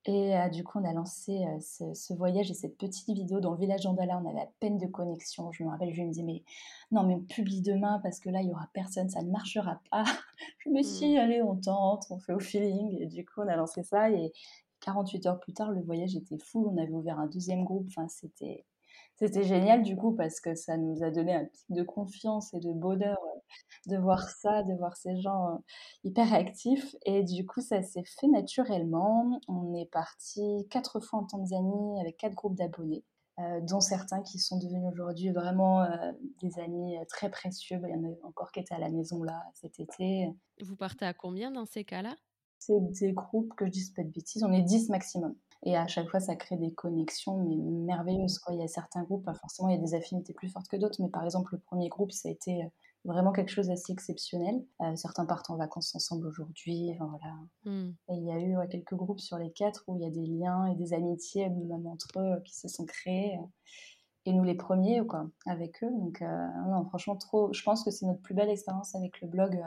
et heu, du coup on a lancé, heu, ce ce voyage et cette petite vidéo dans le village d'Andala, on avait à peine de connexion. Je me rappelle, je me disais: «Mais non, mais on publie demain parce que là il y aura personne, ça ne marchera pas». Je me suis Mmh. dit: «Allez, on tente, on fait au feeling» et du coup on a lancé ça et 48 heures plus tard, le voyage était full. On avait ouvert un deuxième groupe, enfin c'était c'était génial du coup parce que ça nous a donné un pic de confiance et de bonheur, de voir ça, de voir ces gens hyper actifs. Et du coup, ça s'est fait naturellement. On est parti quatre fois en Tanzanie avec quatre groupes d'abonnés. dont certains qui sont devenus aujourd'hui vraiment des amis très précieux. Il y en a encore qui étaient à la maison là cet été. Vous partez à combien dans ces cas-là? C'est des groupes que je dis pas de bêtises, on est 10 maximum. Et à chaque fois, ça crée des connexions mais merveilleuses. Quoi. Il y a certains groupes, forcément, il y a des affinités plus fortes que d'autres, mais par exemple, le premier groupe, ça a été euh, vraiment quelque chose d'assez exceptionnel. Euh, certains partent en vacances ensemble aujourd'hui, voilà. Mmh. Et il y a eu quelques groupes sur les quatre où il y a des liens et des amitiés, même entre eux, qui se sont créés. et nous les premiers, quoi, avec eux. Donc, euh, non, franchement, trop. Je pense que c'est notre plus belle expérience avec le blog,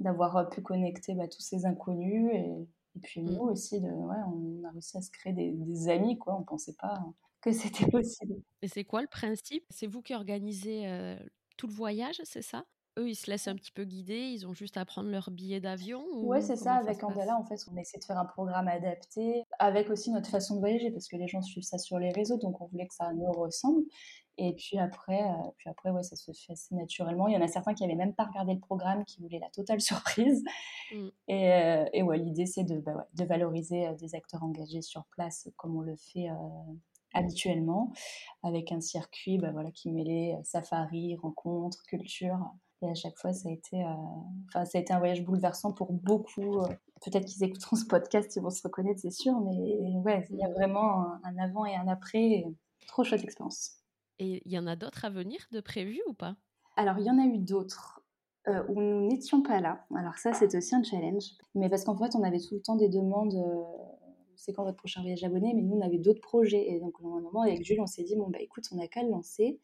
d'avoir pu connecter bah, tous ces inconnus et et puis nous mmh. aussi, de, ouais, on a réussi à se créer des, amis, quoi. On pensait pas que c'était possible. Et c'est quoi le principe? C'est vous qui organisez tout le voyage, c'est ça? Eux, ils se laissent un petit peu guider, ils ont juste à prendre leur billet d'avion Ouais, c'est ça. Avec Andala, en fait, on a essayé de faire un programme adapté, avec aussi notre façon de voyager, parce que les gens suivent ça sur les réseaux, donc on voulait que ça nous ressemble. Et puis après, euh, puis après ouais, ça se fait assez naturellement. Il y en a certains qui n'avaient même pas regardé le programme, qui voulaient la totale surprise. Et, euh, et, ouais, l'idée, c'est de, bah de valoriser euh, des acteurs engagés sur place, comme on le fait habituellement, avec un circuit bah, voilà, qui mêlait safari, rencontres, culture. Et à chaque fois, ça a été, enfin, ça a été un voyage bouleversant pour beaucoup. Peut-être qu'ils écouteront ce podcast, ils vont se reconnaître, c'est sûr, mais ouais, il y a mmh. vraiment un, avant et un après. Trop chouette expérience. Et il y en a d'autres à venir de prévus ou pas? Alors, il y en a eu d'autres. Euh, où nous n'étions pas là. Alors ça, c'est aussi un challenge. Mais parce qu'en fait, on avait tout le temps des demandes, euh, c'est quand votre prochain voyage abonné, mais nous, on avait d'autres projets. Et donc, à un moment, avec Jules, on s'est dit, bon, bah écoute, on n'a qu'à le lancer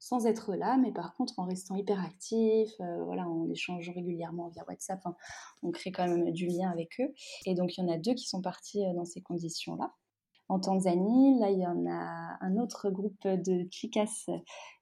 sans être là, mais par contre, en restant hyper actif, euh, voilà, en échangeant régulièrement via WhatsApp, on crée quand même du lien avec eux. Et donc, il y en a deux qui sont partis dans ces conditions-là en Tanzanie. Là, il y en a un autre groupe de chicas.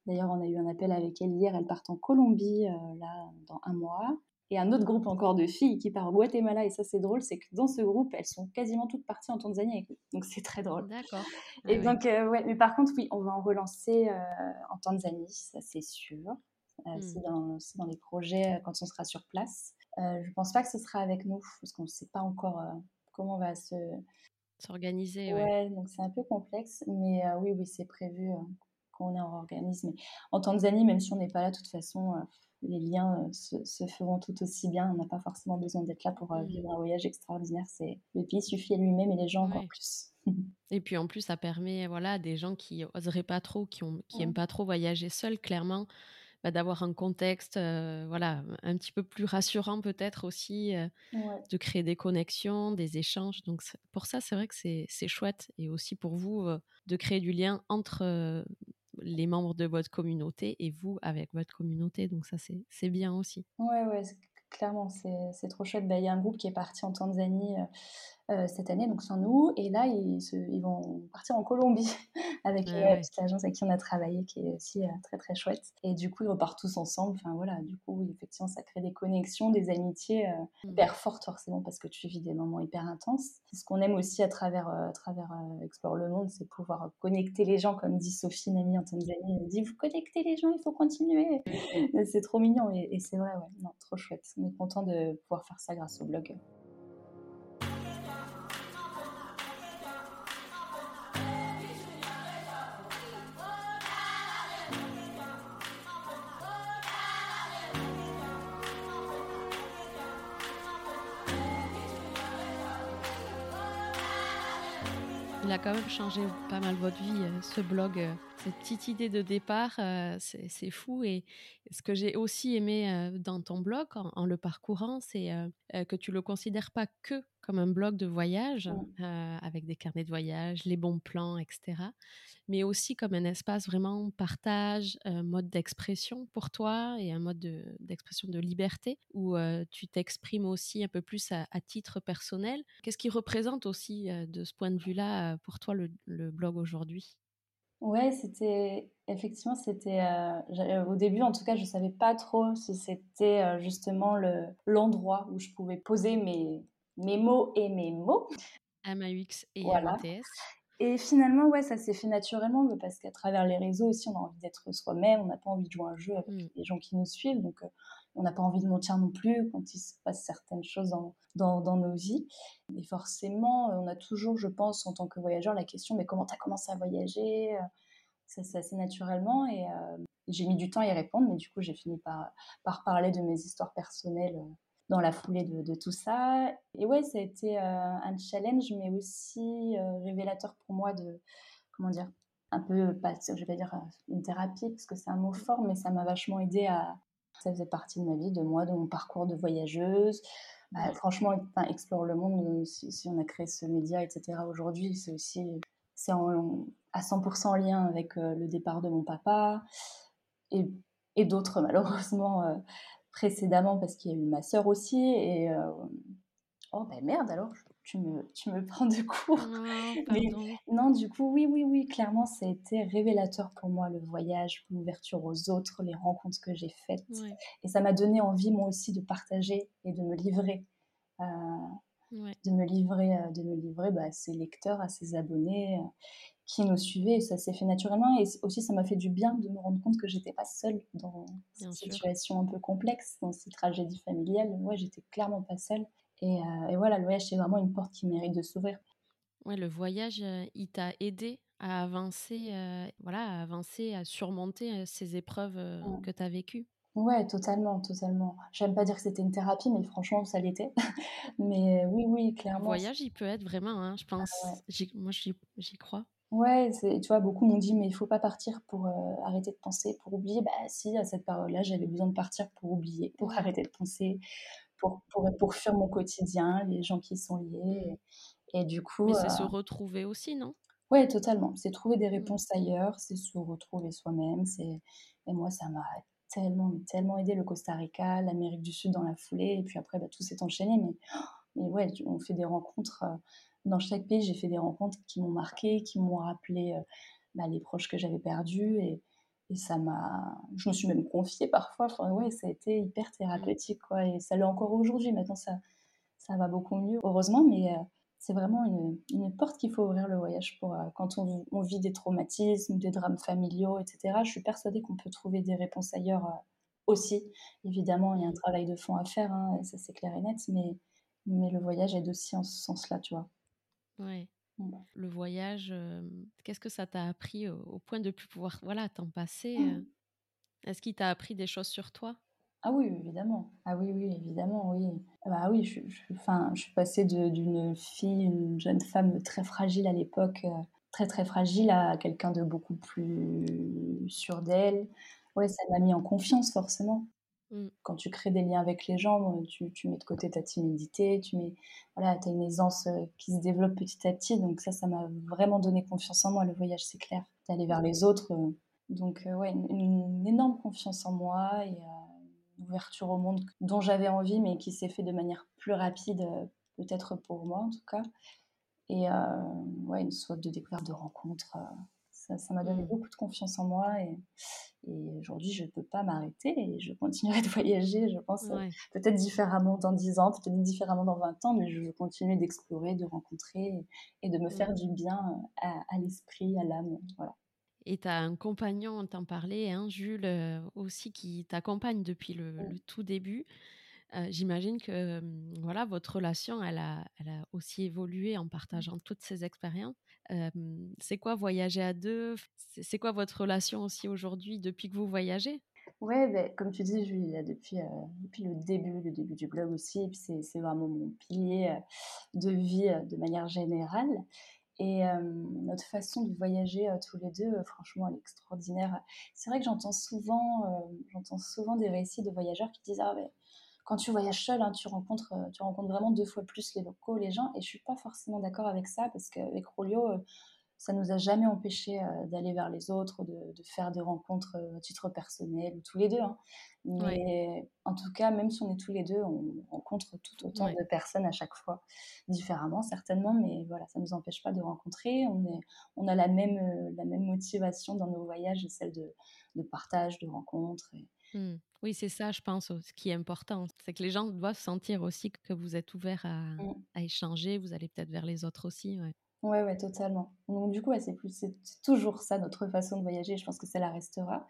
D'ailleurs, on a eu un appel avec elle hier. Elles partent en Colombie, euh, là, dans un mois. Et un autre groupe encore de filles qui part au Guatemala. Et ça, c'est drôle, c'est que dans ce groupe, elles sont quasiment toutes parties en Tanzanie avec nous. Donc, c'est très drôle. D'accord. et ah donc, euh, ouais, mais par contre, oui, on va en relancer euh, en Tanzanie, ça c'est sûr. Hmm. C'est dans, dans, les projets quand on sera sur place. je pense pas que ce sera avec nous, parce qu'on ne sait pas encore comment on va se, S'organiser, ouais. donc c'est un peu complexe, mais euh, oui, oui, c'est prévu euh, quand on est en organisme. En Tanzanie, même si on n'est pas là, de toute façon, euh, les liens se, feront tout aussi bien. On n'a pas forcément besoin d'être là pour mmh. vivre un voyage extraordinaire. C'est le pays suffit à lui-même et les gens encore plus. et puis en plus, ça permet, voilà, des gens qui oseraient pas trop, qui, ont, qui aiment pas trop voyager seuls, clairement bah, d'avoir un contexte voilà, un petit peu plus rassurant peut-être aussi, de créer des connexions, des échanges. Donc pour ça, c'est vrai que c'est chouette. Et aussi pour vous, de créer du lien entre les membres de votre communauté et vous avec votre communauté. Donc ça, c'est bien aussi. Ouais, ouais, clairement, c'est trop chouette. Bah, il y a un groupe qui est parti en Tanzanie euh, cette année, donc sans nous. Et là, ils, ils vont partir en Colombie avec euh, l'agence avec qui on a travaillé, qui est aussi euh, très très chouette. Et du coup, ils repartent tous ensemble. Enfin voilà, du coup, effectivement, ça crée des connexions, des amitiés mmh. hyper fortes forcément parce que tu vis des moments hyper intenses. Ce qu'on aime aussi à travers, à travers Explore le monde, c'est pouvoir connecter les gens, comme dit Sophie, une amie en Tanzanie. Elle dit Vous connectez les gens, il faut continuer. c'est trop mignon et, et c'est vrai, ouais, non, trop chouette. On est content de pouvoir faire ça grâce au blog. Quand même changé pas mal votre vie, euh, ce blog. Euh, cette petite idée de départ, euh, c'est fou. Et ce que j'ai aussi aimé dans ton blog, en, le parcourant, c'est que tu le considères pas que comme un blog de voyage, avec des carnets de voyage, les bons plans, etc. Mais aussi comme un espace vraiment partage, un mode d'expression pour toi et un mode d'expression de, liberté où tu t'exprimes aussi un peu plus à, titre personnel. Qu'est-ce qui représente aussi de ce point de vue-là pour toi le, blog aujourd'hui? Ouais, c'était effectivement c'était au début en tout cas je savais pas trop si c'était justement le l'endroit où je pouvais poser mes mes mots et mes mots. MAX et voilà. Et finalement, ouais, ça s'est fait naturellement parce qu'à travers les réseaux aussi, on a envie d'être soi-même, on n'a pas envie de jouer un jeu avec mmh. les gens qui nous suivent, donc on n'a pas envie de mentir non plus quand il se passe certaines choses dans, dans, dans, nos vies. Et forcément, on a toujours, je pense, en tant que voyageur, la question, mais comment tu as commencé à voyager Ça, c'est assez naturellement et j'ai mis du temps à y répondre, mais du coup, j'ai fini par, par parler de mes histoires personnelles dans la foulée de, tout ça. Et ouais, ça a été euh, un challenge, mais aussi euh, révélateur pour moi de, comment dire, un peu, pas, je vais dire euh, une thérapie, parce que c'est un mot fort, mais ça m'a vachement aidé à. Ça faisait partie de ma vie, de moi, de mon parcours de voyageuse. Bah, franchement, Explore le monde, si, on a créé ce média, etc., aujourd'hui, c'est aussi. C'est à 100% en lien avec le départ de mon papa et, et d'autres, malheureusement précédemment parce qu'il y a eu ma sœur aussi. Et euh, oh ben merde alors, tu me, tu me prends de court. Non, du coup, oui, oui, oui, clairement, ça a été révélateur pour moi le voyage, l'ouverture aux autres, les rencontres que j'ai faites. Et ça m'a donné envie moi aussi de partager et de me livrer. Euh, de me livrer, euh, de me livrer bah, à ses lecteurs, à ses abonnés qui nous suivaient. Et ça s'est fait naturellement. Et aussi, ça m'a fait du bien de me rendre compte que j'étais pas seule dans cette situation un peu complexe, dans cette tragédie familiale. Moi, j'étais clairement pas seule. Et, euh, et, voilà, le voyage, c'est vraiment une porte qui mérite de s'ouvrir. Ouais, le voyage, euh, il t'a aidé à avancer, euh, voilà, à avancer, à surmonter ces épreuves que tu as vécues. Ouais, totalement, totalement. J'aime pas dire que c'était une thérapie, mais franchement, ça l'était. mais oui, oui, clairement. Le voyage, il peut être vraiment, hein, je ah pense. Moi, j'y crois. Ouais, tu vois, beaucoup m'ont dit, mais il faut pas partir pour euh, arrêter de penser, pour oublier. Bah si, à cette période-là, j'avais besoin de partir pour oublier, pour arrêter de penser, pour, pour, pour fuir mon quotidien, les gens qui sont liés. Et, du coup... Mais c'est se euh, retrouver aussi, non? Ouais, totalement. C'est trouver des mmh. réponses ailleurs, c'est se retrouver soi-même. Et moi, ça m'a tellement, tellement aidé, le Costa Rica, l'Amérique du Sud dans la foulée. Et puis après, bah, tout s'est enchaîné. Mais, mais ouais, on fait des rencontres... Euh, dans chaque pays, j'ai fait des rencontres qui m'ont marqué, qui m'ont rappelé euh, bah, les proches que j'avais perdus. Et, ça m'a. Je me suis même confiée parfois. Enfin, ouais, ça a été hyper thérapeutique. Quoi, et ça l'est encore aujourd'hui. Maintenant, ça, ça va beaucoup mieux, heureusement. Mais euh, c'est vraiment une, une porte qu'il faut ouvrir le voyage pour euh, quand on, on, vit des traumatismes, des drames familiaux, etc. Je suis persuadée qu'on peut trouver des réponses ailleurs aussi. Évidemment, il y a un travail de fond à faire, hein, ça c'est clair et net, mais, mais le voyage aide aussi en ce sens-là, tu vois. Ouais. Mmh. Le voyage, qu'est-ce que ça t'a appris au, point de plus pouvoir voilà, t'en passer mmh. Est-ce qu'il t'a appris des choses sur toi? Ah oui, évidemment. Ah oui, oui, évidemment, oui. Ah bah oui, je, je, enfin, je suis passée d'une fille, une jeune femme très fragile à l'époque, très très fragile, à quelqu'un de beaucoup plus sûr d'elle. Ouais, ça m'a mis en confiance forcément. Mmh. Quand tu crées des liens avec les gens, tu, tu mets de côté ta timidité, tu mets, voilà, as une aisance euh, qui se développe petit à petit. Donc ça, ça m'a vraiment donné confiance en moi, le voyage, c'est clair. D'aller vers les autres. Euh. Donc euh, ouais, une, énorme confiance en moi et une ouverture au monde dont j'avais envie, mais qui s'est fait de manière plus rapide, peut-être pour moi en tout cas. Et ouais, une soif de découverte, de rencontre ça m'a donné mmh. beaucoup de confiance en moi et, aujourd'hui je ne peux pas m'arrêter et je continuerai de voyager, je pense, euh, peut-être différemment dans 10 ans, peut-être différemment dans 20 ans, mais je veux continuer d'explorer, de rencontrer et, de me faire du bien à, l'esprit, à l'âme. Voilà. Et tu as un compagnon, on t'en parlait, hein, Jules, euh, aussi, qui t'accompagne depuis le, tout début. Euh, j'imagine que voilà votre relation, elle a, elle a aussi évolué en mmh. partageant toutes ces expériences c'est quoi voyager à deux? C'est quoi votre relation aussi aujourd'hui depuis que vous voyagez? Ouais, ben, comme tu dis, Julie, depuis, depuis le début, le début du blog aussi, c'est vraiment mon pilier de vie de manière générale. Et notre façon de voyager tous les deux, franchement, elle est extraordinaire. C'est vrai que j'entends souvent, j'entends souvent des récits de voyageurs qui disent Ah, ben, quand tu voyages seul, hein, tu, rencontres, tu rencontres vraiment deux fois plus les locaux, les gens. Et je suis pas forcément d'accord avec ça parce qu'avec Rolio, ça nous a jamais empêché d'aller vers les autres, de, faire des rencontres à titre personnel, ou tous les deux. Hein. Mais en tout cas, même si on est tous les deux, on rencontre tout autant de personnes à chaque fois, différemment certainement, mais voilà, ça ne nous empêche pas de rencontrer. On, est, on a la même, la même motivation dans nos voyages, celle de, de partage, de rencontres. Et, Mmh. Oui, c'est ça, je pense, ce qui est important. C'est que les gens doivent sentir aussi que vous êtes ouvert à, mmh. échanger, vous allez peut-être vers les autres aussi. Ouais. Ouais, ouais, totalement. Donc du coup, ouais, c'est plus c'est toujours ça notre façon de voyager, je pense que ça la restera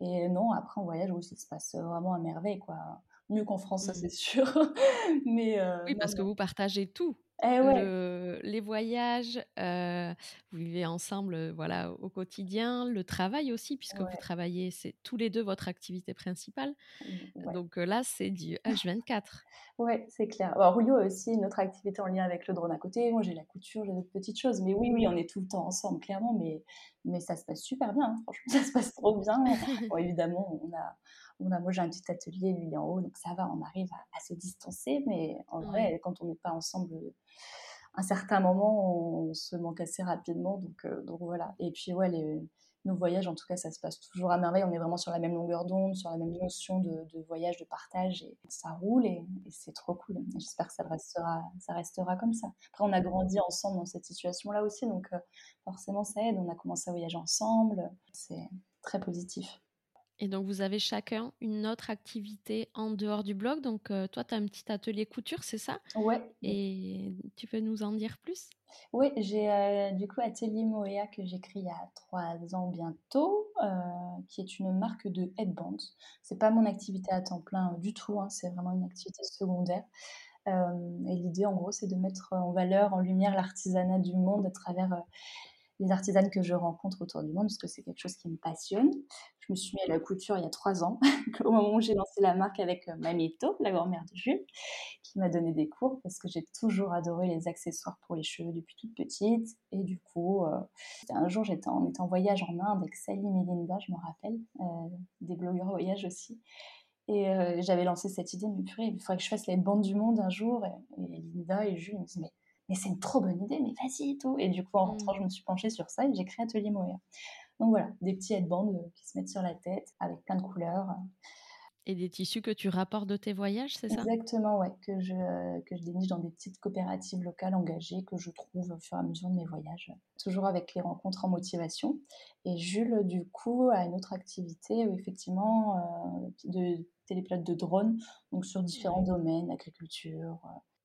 et non, après en voyage, oui, ça se passe, vraiment à merveille, quoi. Mieux qu'en France, ça c'est Mmh. sûr, mais heu, Oui, non, parce que non. vous partagez tout, Eh ouais! le les voyages, heu, vous vivez ensemble, heu, voilà, au quotidien, le travail aussi puisque vous travaillez, c'est tous les 2 votre activité principale, Mmh, ouais. donc heu, là, c'est du H24. Ouais, c'est clair. Alors Julio a aussi une autre activité en lien avec le drone à côté. Moi, j'ai la couture, j'ai d'autres petites choses, mais oui, oui, on est tout le temps ensemble, clairement, mais mais ça se passe super bien, hein, franchement, ça se passe trop bien. Bon, évidemment, on a a moi, j'ai un petit atelier, lui, en haut, donc ça va, on arrive à à se distancer, mais en Ouais. vrai, quand on n'est pas ensemble, heu, un certain moment, on se manque assez rapidement, donc heu, donc voilà et puis, ouais, les nos voyages, en tout cas, ça se passe toujours à merveille. On est vraiment sur la même longueur d'onde, sur la même notion de de voyage, de partage et ça roule et et c'est trop cool. J'espère que ça restera ça restera comme ça. Après, on a grandi ensemble dans cette situation-là aussi, donc heu, forcément, ça aide. On a commencé à voyager ensemble, c'est très positif. Et donc vous avez chacun une autre activité en dehors du blog, donc heu, toi, tu as un petit atelier couture, c'est ça? Ouais. Et tu peux nous en dire plus? Oui, j'ai, heu, du coup Atelier Moéa que j'ai créé il y a 3 ans bientôt, heu, qui est une marque de headbands. C'est pas mon activité à temps plein, du tout, hein, c'est vraiment une activité secondaire. Et l'idée, en gros, c'est de mettre en valeur, en lumière l'artisanat du monde à travers, les artisanes que je rencontre autour du monde, parce que c'est quelque chose qui me passionne. Je me suis mis à la couture il y a 3 ans, au moment où j'ai lancé la marque avec, heu, Mamieto, la grand-mère de Jules, qui m'a donné des cours parce que j'ai toujours adoré les accessoires pour les cheveux depuis toute petite. Et du coup, heu, un jour, j'étais en en voyage en Inde avec Salim et Linda, je me rappelle, heu, des blogueurs voyage aussi. Et j'avais lancé cette idée, mais purée, il faudrait que je fasse les bandes du monde un jour. Et Linda et Jules, me disent: «Mais mais c'est une trop bonne idée, mais vas-y et tout» et du coup, en rentrant, Mmh. je me suis penchée sur ça et j'ai créé Atelier Mohéa. Donc voilà, des petits headbands, heu, qui se mettent sur la tête avec plein de couleurs. Et des tissus que tu rapportes de tes voyages, c'est ça? Exactement, ouais, que je que je déniche dans des petites coopératives locales engagées que je trouve au fur et à mesure de mes voyages, toujours avec les rencontres en motivation et Jules, du coup, a une autre activité où effectivement, heu, de télépilote de drone, donc sur différents Ouais. domaines, agriculture,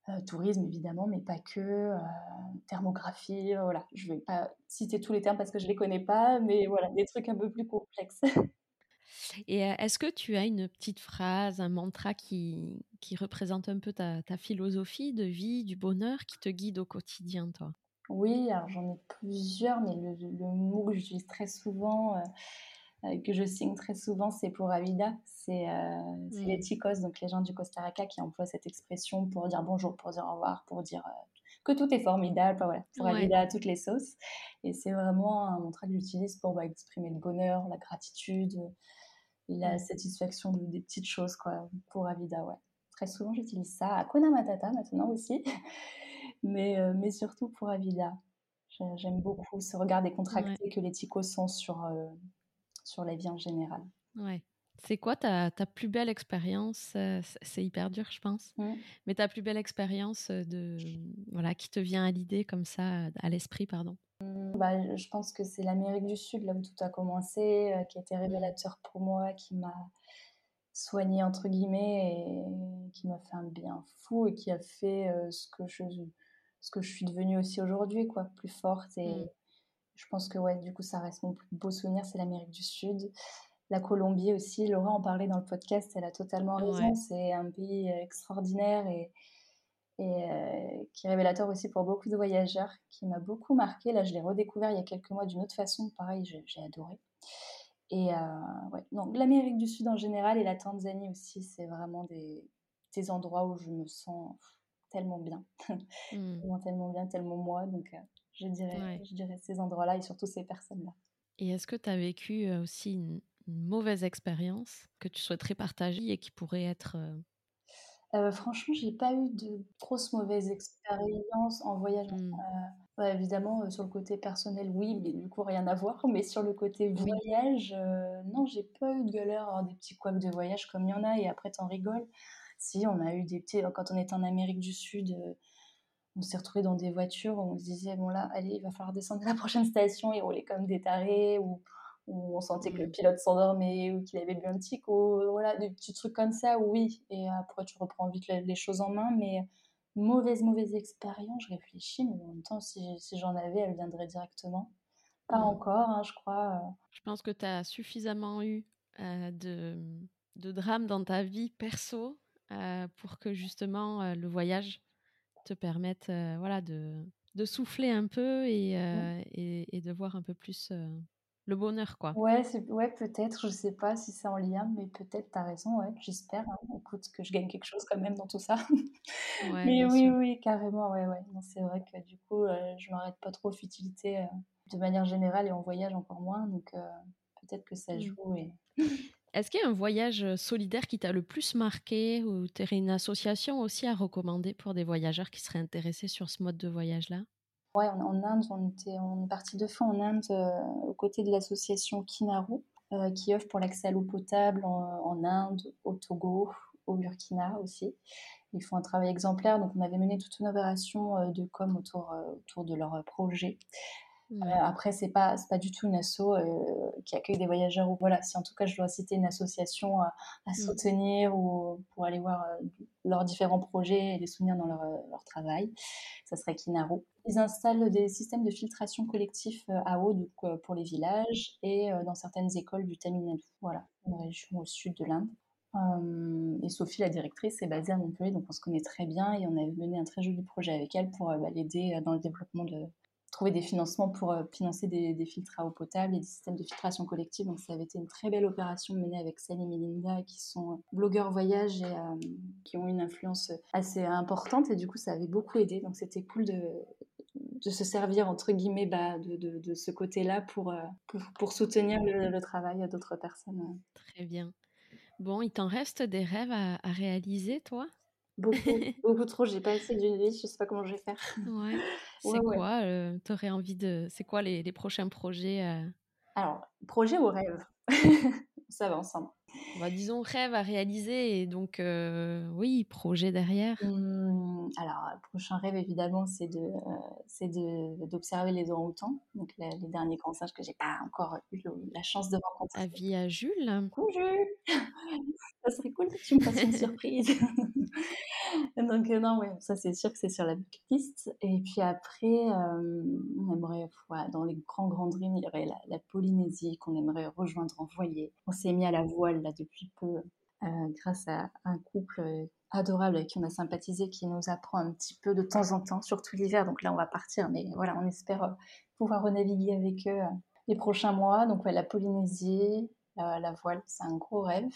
heu, tourisme évidemment, mais pas que, heu, thermographie, heu, voilà. Je vais pas citer tous les termes parce que je les connais pas, mais voilà, des trucs un peu plus complexes. Et est-ce que tu as une petite phrase, un mantra qui qui représente un peu ta ta philosophie de vie, du bonheur, qui te guide au quotidien, toi? Oui, alors j'en ai plusieurs, mais le le mot que j'utilise très souvent, que je signe très souvent, c'est Pura Vida. C'est, c'est les Mmh. Chicos, donc les gens du Costa Rica qui emploient cette expression pour dire bonjour, pour dire au revoir, pour dire, heu, que tout est formidable, enfin voilà, Pura Ouais. Vida à toutes les sauces et c'est vraiment un mantra que j'utilise pour, bah, exprimer le bonheur, la gratitude, la Mmh. satisfaction de des petites choses, quoi. Pura Vida, ouais. Très souvent, j'utilise ça. Hakuna Matata maintenant aussi, mais surtout Pura Vida. J'ai j'aime beaucoup ce regard Ouais, décontracté que les Ticos ont sur, sur la vie en général. ouais. C'est quoi ta ta plus belle expérience, heu, c'est hyper dur, je pense, Mmh. mais ta plus belle expérience, heu, de, voilà, qui te vient à l'idée comme ça, à l'esprit, pardon? Bah, je pense que c'est l'Amérique du Sud, là où tout a commencé, heu, qui a été Mmh. révélateur pour moi, qui m'a «soignée» entre guillemets et qui m'a fait un bien fou et qui a fait, ce que je ce que je suis devenue aussi aujourd'hui, quoi, plus forte et Mmh. Je pense que, ouais, du coup, ça reste mon plus beau souvenir, c'est l'Amérique du Sud. La Colombie aussi, Laura en parlait dans le podcast, elle a totalement Ouais. raison, c'est un pays, heu, extraordinaire et et heu, qui est révélateur aussi pour beaucoup de voyageurs, qui m'a beaucoup marquée. Là, je l'ai redécouvert il y a quelques mois d'une autre façon, pareil, j'ai adoré et heu, ouais, non, l'Amérique du Sud en général et la Tanzanie aussi, c'est vraiment des des endroits où je me sens tellement bien, Mmh. tellement, tellement bien, tellement moi, donc je dirais Ouais. je dirais ces endroits-là et surtout ces personnes-là. Et est-ce que tu as vécu, heu, aussi une une mauvaise expérience que tu souhaiterais partager et qui pourrait être, heu Heu, franchement, j'ai pas eu de grosses mauvaises expériences en voyage. mmh, ouais, évidemment, sur le côté personnel, oui, mais du coup, rien à voir. Mais sur le côté voyage, non, j'ai pas eu de galère à avoir des petits couacs de voyage comme il y en a et après tu en rigoles. Si, on a eu des petits quand on était en Amérique du Sud, on s'est retrouvés dans des voitures où on se disait: «Bon là, allez, il va falloir descendre à la prochaine station» et rouler comme des tarés ou on sentait que le pilote s'endormait ou qu'il avait bu un petit coup, voilà, des petits trucs comme ça, oui et après tu reprends vite les choses en main? Mais Mauvaise, mauvaise expérience, je réfléchis, mais en même temps, si, si j'en avais, elle viendrait directement. Pas encore, hein, je crois. euh. Je pense que tu as suffisamment eu euh, de, de drames dans ta vie perso euh, pour que justement euh, le voyage te permette euh, voilà, de, de souffler un peu et, euh, et, et de voir un peu plus euh, le bonheur. quoi. Ouais, ouais, peut-être, je sais pas si c'est en lien, mais peut-être, t'as raison, ouais, j'espère. hein. Écoute, que je gagne quelque chose quand même dans tout ça. Ouais, Mais oui, sûr. oui, carrément, ouais, ouais. C'est vrai que du coup, euh, je m'arrête pas trop futilité euh, de manière générale et en voyage encore moins, donc euh, peut-être que ça Mm. joue. Et... Est-ce qu'il y a un voyage solidaire qui t'a le plus marqué ou tu une association aussi à recommander pour des voyageurs qui seraient intéressés sur ce mode de voyage-là? Ouais, en, Inde, on, était, on est parti deux fois en Inde euh, aux côtés de l'association Kinaru, euh, qui offre pour l'accès à l'eau potable en, Inde, au Togo, au Burkina aussi. Ils font un travail exemplaire, donc on avait mené toute une opération euh, de com autour, euh, autour de leur projet. Euh, après, c'est pas pas du tout une asso euh, qui accueille des voyageurs ou voilà. Si en tout cas je dois citer une association à, à Mm. soutenir ou pour aller voir euh, leurs différents projets et les soutenir dans leur, euh, leur travail, ça serait Kinaru. Ils installent des systèmes de filtration collectif euh, à eau donc, euh, pour les villages et euh, dans certaines écoles du Tamil Nadu. Voilà, une région au sud de l'Inde. Euh, et Sophie, la directrice, est basée à Montpellier, donc on se connaît très bien et on avait mené un très joli projet avec elle pour euh, bah, l'aider euh, dans le développement de trouver des financements pour euh, financer des, filtres à eau potable et des systèmes de filtration collective. Donc ça avait été une très belle opération menée avec Salim et Linda, qui sont euh, blogueurs voyage et euh, qui ont une influence assez importante et du coup ça avait beaucoup aidé. Donc c'était cool de, de se servir entre guillemets bah, de, de, ce côté-là pour, pour, soutenir le, le travail d'autres personnes. Très bien. Bon, il t'en reste des rêves à réaliser, toi? Beaucoup, beaucoup trop. J'ai pas assez d'une vie. Je sais pas comment je vais faire. Ouais. C'est Ouais, ouais. quoi euh, T'aurais envie de. C'est quoi les, les prochains projets euh? Alors, projet ou rêve? Ça va ensemble. Bah, Disons rêve à réaliser et donc, euh, oui, projet derrière. Hum, alors, le prochain rêve, évidemment, c'est de, euh, d'observer les orang-outans, donc les, les derniers grands singes que j'ai pas encore eu la chance de rencontrer. Avis à Jules Coucou Jules Ça serait cool que tu me fasses une surprise. Donc euh, non, ouais, ça c'est sûr que c'est sur la bucket list. Et puis après, euh, on aimerait, voilà, dans les grands grands dreams, il y aurait la, la Polynésie qu'on aimerait rejoindre en voilier. On s'est mis à la voile là depuis peu, euh, grâce à un couple euh, adorable avec qui on a sympathisé, qui nous apprend un petit peu de temps en temps, surtout l'hiver. Donc là, on va partir, mais voilà, on espère euh, pouvoir renaviguer avec eux les prochains mois. Donc ouais, la Polynésie, la, la voile, c'est un gros rêve.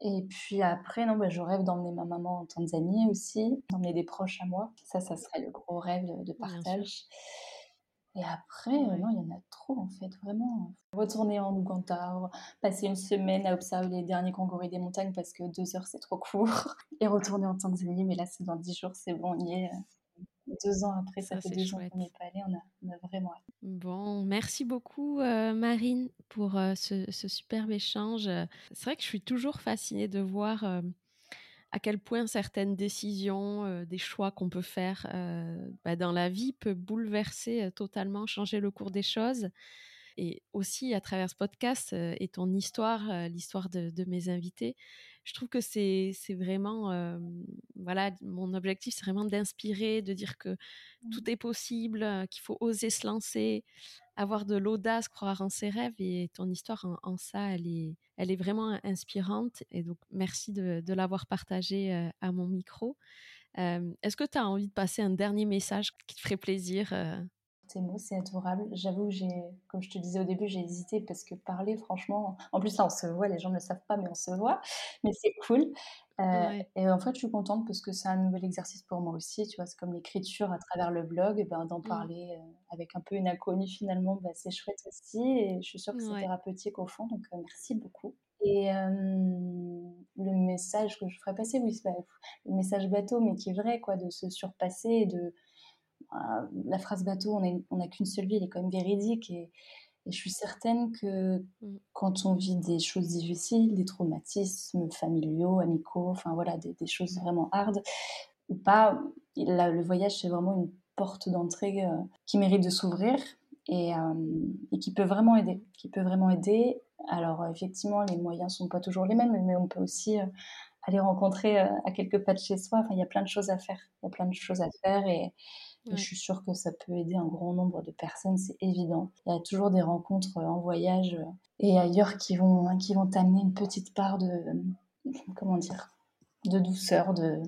Et puis après, non, bah, je rêve d'emmener ma maman en Tanzanie aussi, d'emmener des proches à moi. Ça, ça serait le gros rêve de, partage. Et après, euh, non, il y en a trop en fait, vraiment. Retourner en Ouganda, passer une semaine à observer les derniers kangourous des montagnes parce que deux heures c'est trop court. Et retourner en Tanzanie, mais là c'est dans dix jours, c'est bon, on y est. Deux ans après, ça, Ça, fait deux ans qu'on n'est pas allé, on a, on a vraiment hâte. Bon, merci beaucoup euh, Marine pour euh, ce, ce superbe échange. C'est vrai que je suis toujours fascinée de voir à quel point certaines décisions, euh, des choix qu'on peut faire euh, bah, dans la vie peut bouleverser euh, totalement, changer le cours des choses. Et aussi à travers ce podcast et ton histoire, l'histoire de mes invités, je trouve que c'est c'est vraiment, euh, voilà, mon objectif, c'est vraiment d'inspirer, de dire que tout est possible, qu'il faut oser se lancer, avoir de l'audace, croire en ses rêves. Et ton histoire en, en ça, elle est, elle est vraiment inspirante. Et donc, merci de, de l'avoir partagée à mon micro. Euh, Est-ce que tu as envie de passer un dernier message qui te ferait plaisir euh Tes mots, c'est adorable. J'avoue, j'ai, comme je te disais au début, j'ai hésité parce que parler, franchement, en plus là, on se voit, les gens ne le savent pas, mais on se voit, mais c'est cool. Euh, Ouais. Et en fait, je suis contente parce que c'est un nouvel exercice pour moi aussi. Tu vois, c'est comme l'écriture à travers le blog, et ben, d'en Mm. parler euh, avec un peu une inconnue finalement, ben, c'est chouette aussi. Et je suis sûre que c'est Ouais. thérapeutique au fond, donc euh, merci beaucoup. Et le message que je ferais passer, oui, c'est pas le message bateau, mais qui est vrai, quoi, de se surpasser et de la phrase bateau, on n'a qu'une seule vie, elle est quand même véridique. Et, et je suis certaine que Mm. quand on vit des choses difficiles, des traumatismes familiaux, amicaux, enfin voilà, des, des choses vraiment hard, ou pas, le voyage, c'est vraiment une porte d'entrée euh, qui mérite de s'ouvrir et, euh, et qui peut vraiment aider. Qui peut vraiment aider. Alors, euh, effectivement, les moyens sont pas toujours les mêmes, mais on peut aussi euh, aller rencontrer à quelques pas de chez soi. Enfin, il y a plein de choses à faire. Il y a plein de choses à faire et, je suis sûre que ça peut aider un grand nombre de personnes, c'est évident. Il y a toujours des rencontres en voyage et ailleurs qui vont, hein, qui vont t'amener une petite part de, comment dire, de douceur, de,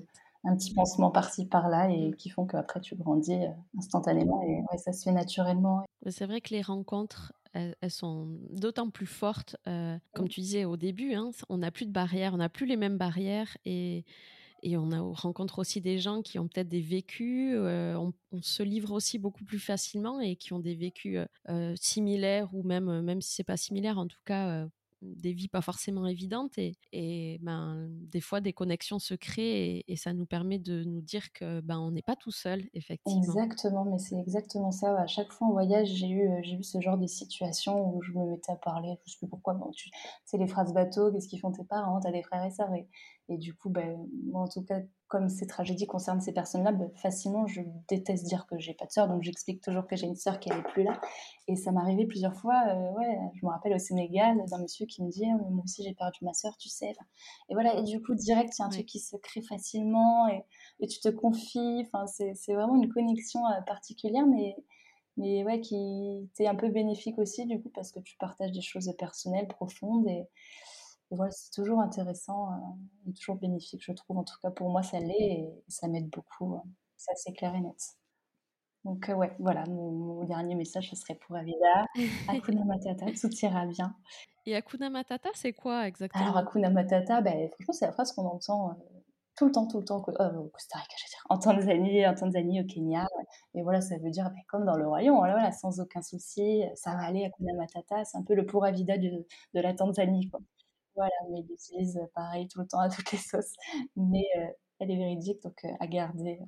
un petit pansement par-ci par-là et mmh. qui font qu'après tu grandis euh, instantanément et ça se fait naturellement. C'est vrai que les rencontres, elles, sont d'autant plus fortes, euh, comme tu disais au début, hein, on n'a plus de barrières, on n'a plus les mêmes barrières et, et on, a, rencontre aussi des gens qui ont peut-être des vécus, euh, on, se livre aussi beaucoup plus facilement et qui ont des vécus similaires ou même, même si c'est pas similaire, en tout cas des vies pas forcément évidentes et, et ben, des fois des connexions se créent et, ça nous permet de nous dire que ben, on n'est pas tout seul, effectivement. Exactement, mais c'est exactement ça. À chaque fois en voyage, j'ai eu, j'ai eu ce genre de situation où je me mettais à parler, je sais plus pourquoi, tu sais, les phrases bateau, qu'est-ce qu'ils font tes parents, t'as des frères et sœurs. Et, et du coup, ben, en tout cas, comme ces tragédies concernent ces personnes-là, bah, facilement, je déteste dire que j'ai pas de sœur, donc j'explique toujours que j'ai une sœur qui n'est plus là. Et ça m'est arrivé plusieurs fois, euh, ouais, je me rappelle au Sénégal, d'un monsieur qui me dit ah, Moi aussi j'ai perdu ma sœur, tu sais. Et voilà, et du coup, direct, il y a un truc qui se crée facilement et, et tu te confies. Enfin, c'est vraiment une connexion euh, particulière, mais, mais ouais, qui t'est un peu bénéfique aussi, du coup, parce que tu partages des choses personnelles, profondes. Et, et voilà, c'est toujours intéressant euh, et toujours bénéfique, je trouve. En tout cas, pour moi, ça l'est et ça m'aide beaucoup. Euh, ça, c'est clair et net. Donc, euh, ouais, voilà, mon, dernier message, ce serait pour Avida. Hakuna Matata, tout ira bien. Et Hakuna Matata, c'est quoi exactement? Alors, Hakuna Matata, ben, franchement, c'est la phrase qu'on entend tout le temps, tout le temps, au Costa Rica, je veux dire, en Tanzanie, en Tanzanie, au Kenya. Et voilà, ça veut dire, ben, comme dans le royaume, voilà, sans aucun souci, ça va aller, Hakuna Matata. C'est un peu le pour Avida de, de la Tanzanie, quoi. Voilà, mais il l'utilise euh, pareil tout le temps à toutes les sauces. Mais euh, elle est véridique, donc euh, à garder.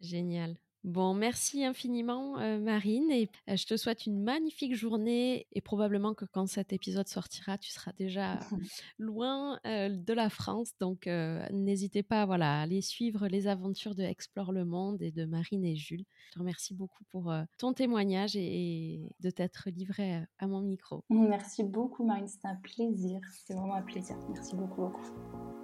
Génial. Bon, merci infiniment Marine et je te souhaite une magnifique journée et probablement que quand cet épisode sortira, tu seras déjà loin de la France. Donc n'hésitez pas voilà, à aller suivre les aventures de Explore le Monde et de Marine et Jules. Je te remercie beaucoup pour ton témoignage et, de t'être livré à mon micro. Merci beaucoup Marine, c'était un plaisir. C'était vraiment un plaisir. Merci beaucoup. beaucoup.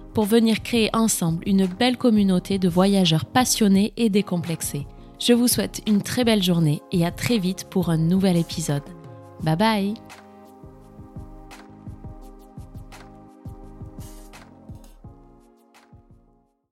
pour venir créer ensemble une belle communauté de voyageurs passionnés et décomplexés. Je vous souhaite une très belle journée et à très vite pour un nouvel épisode. Bye bye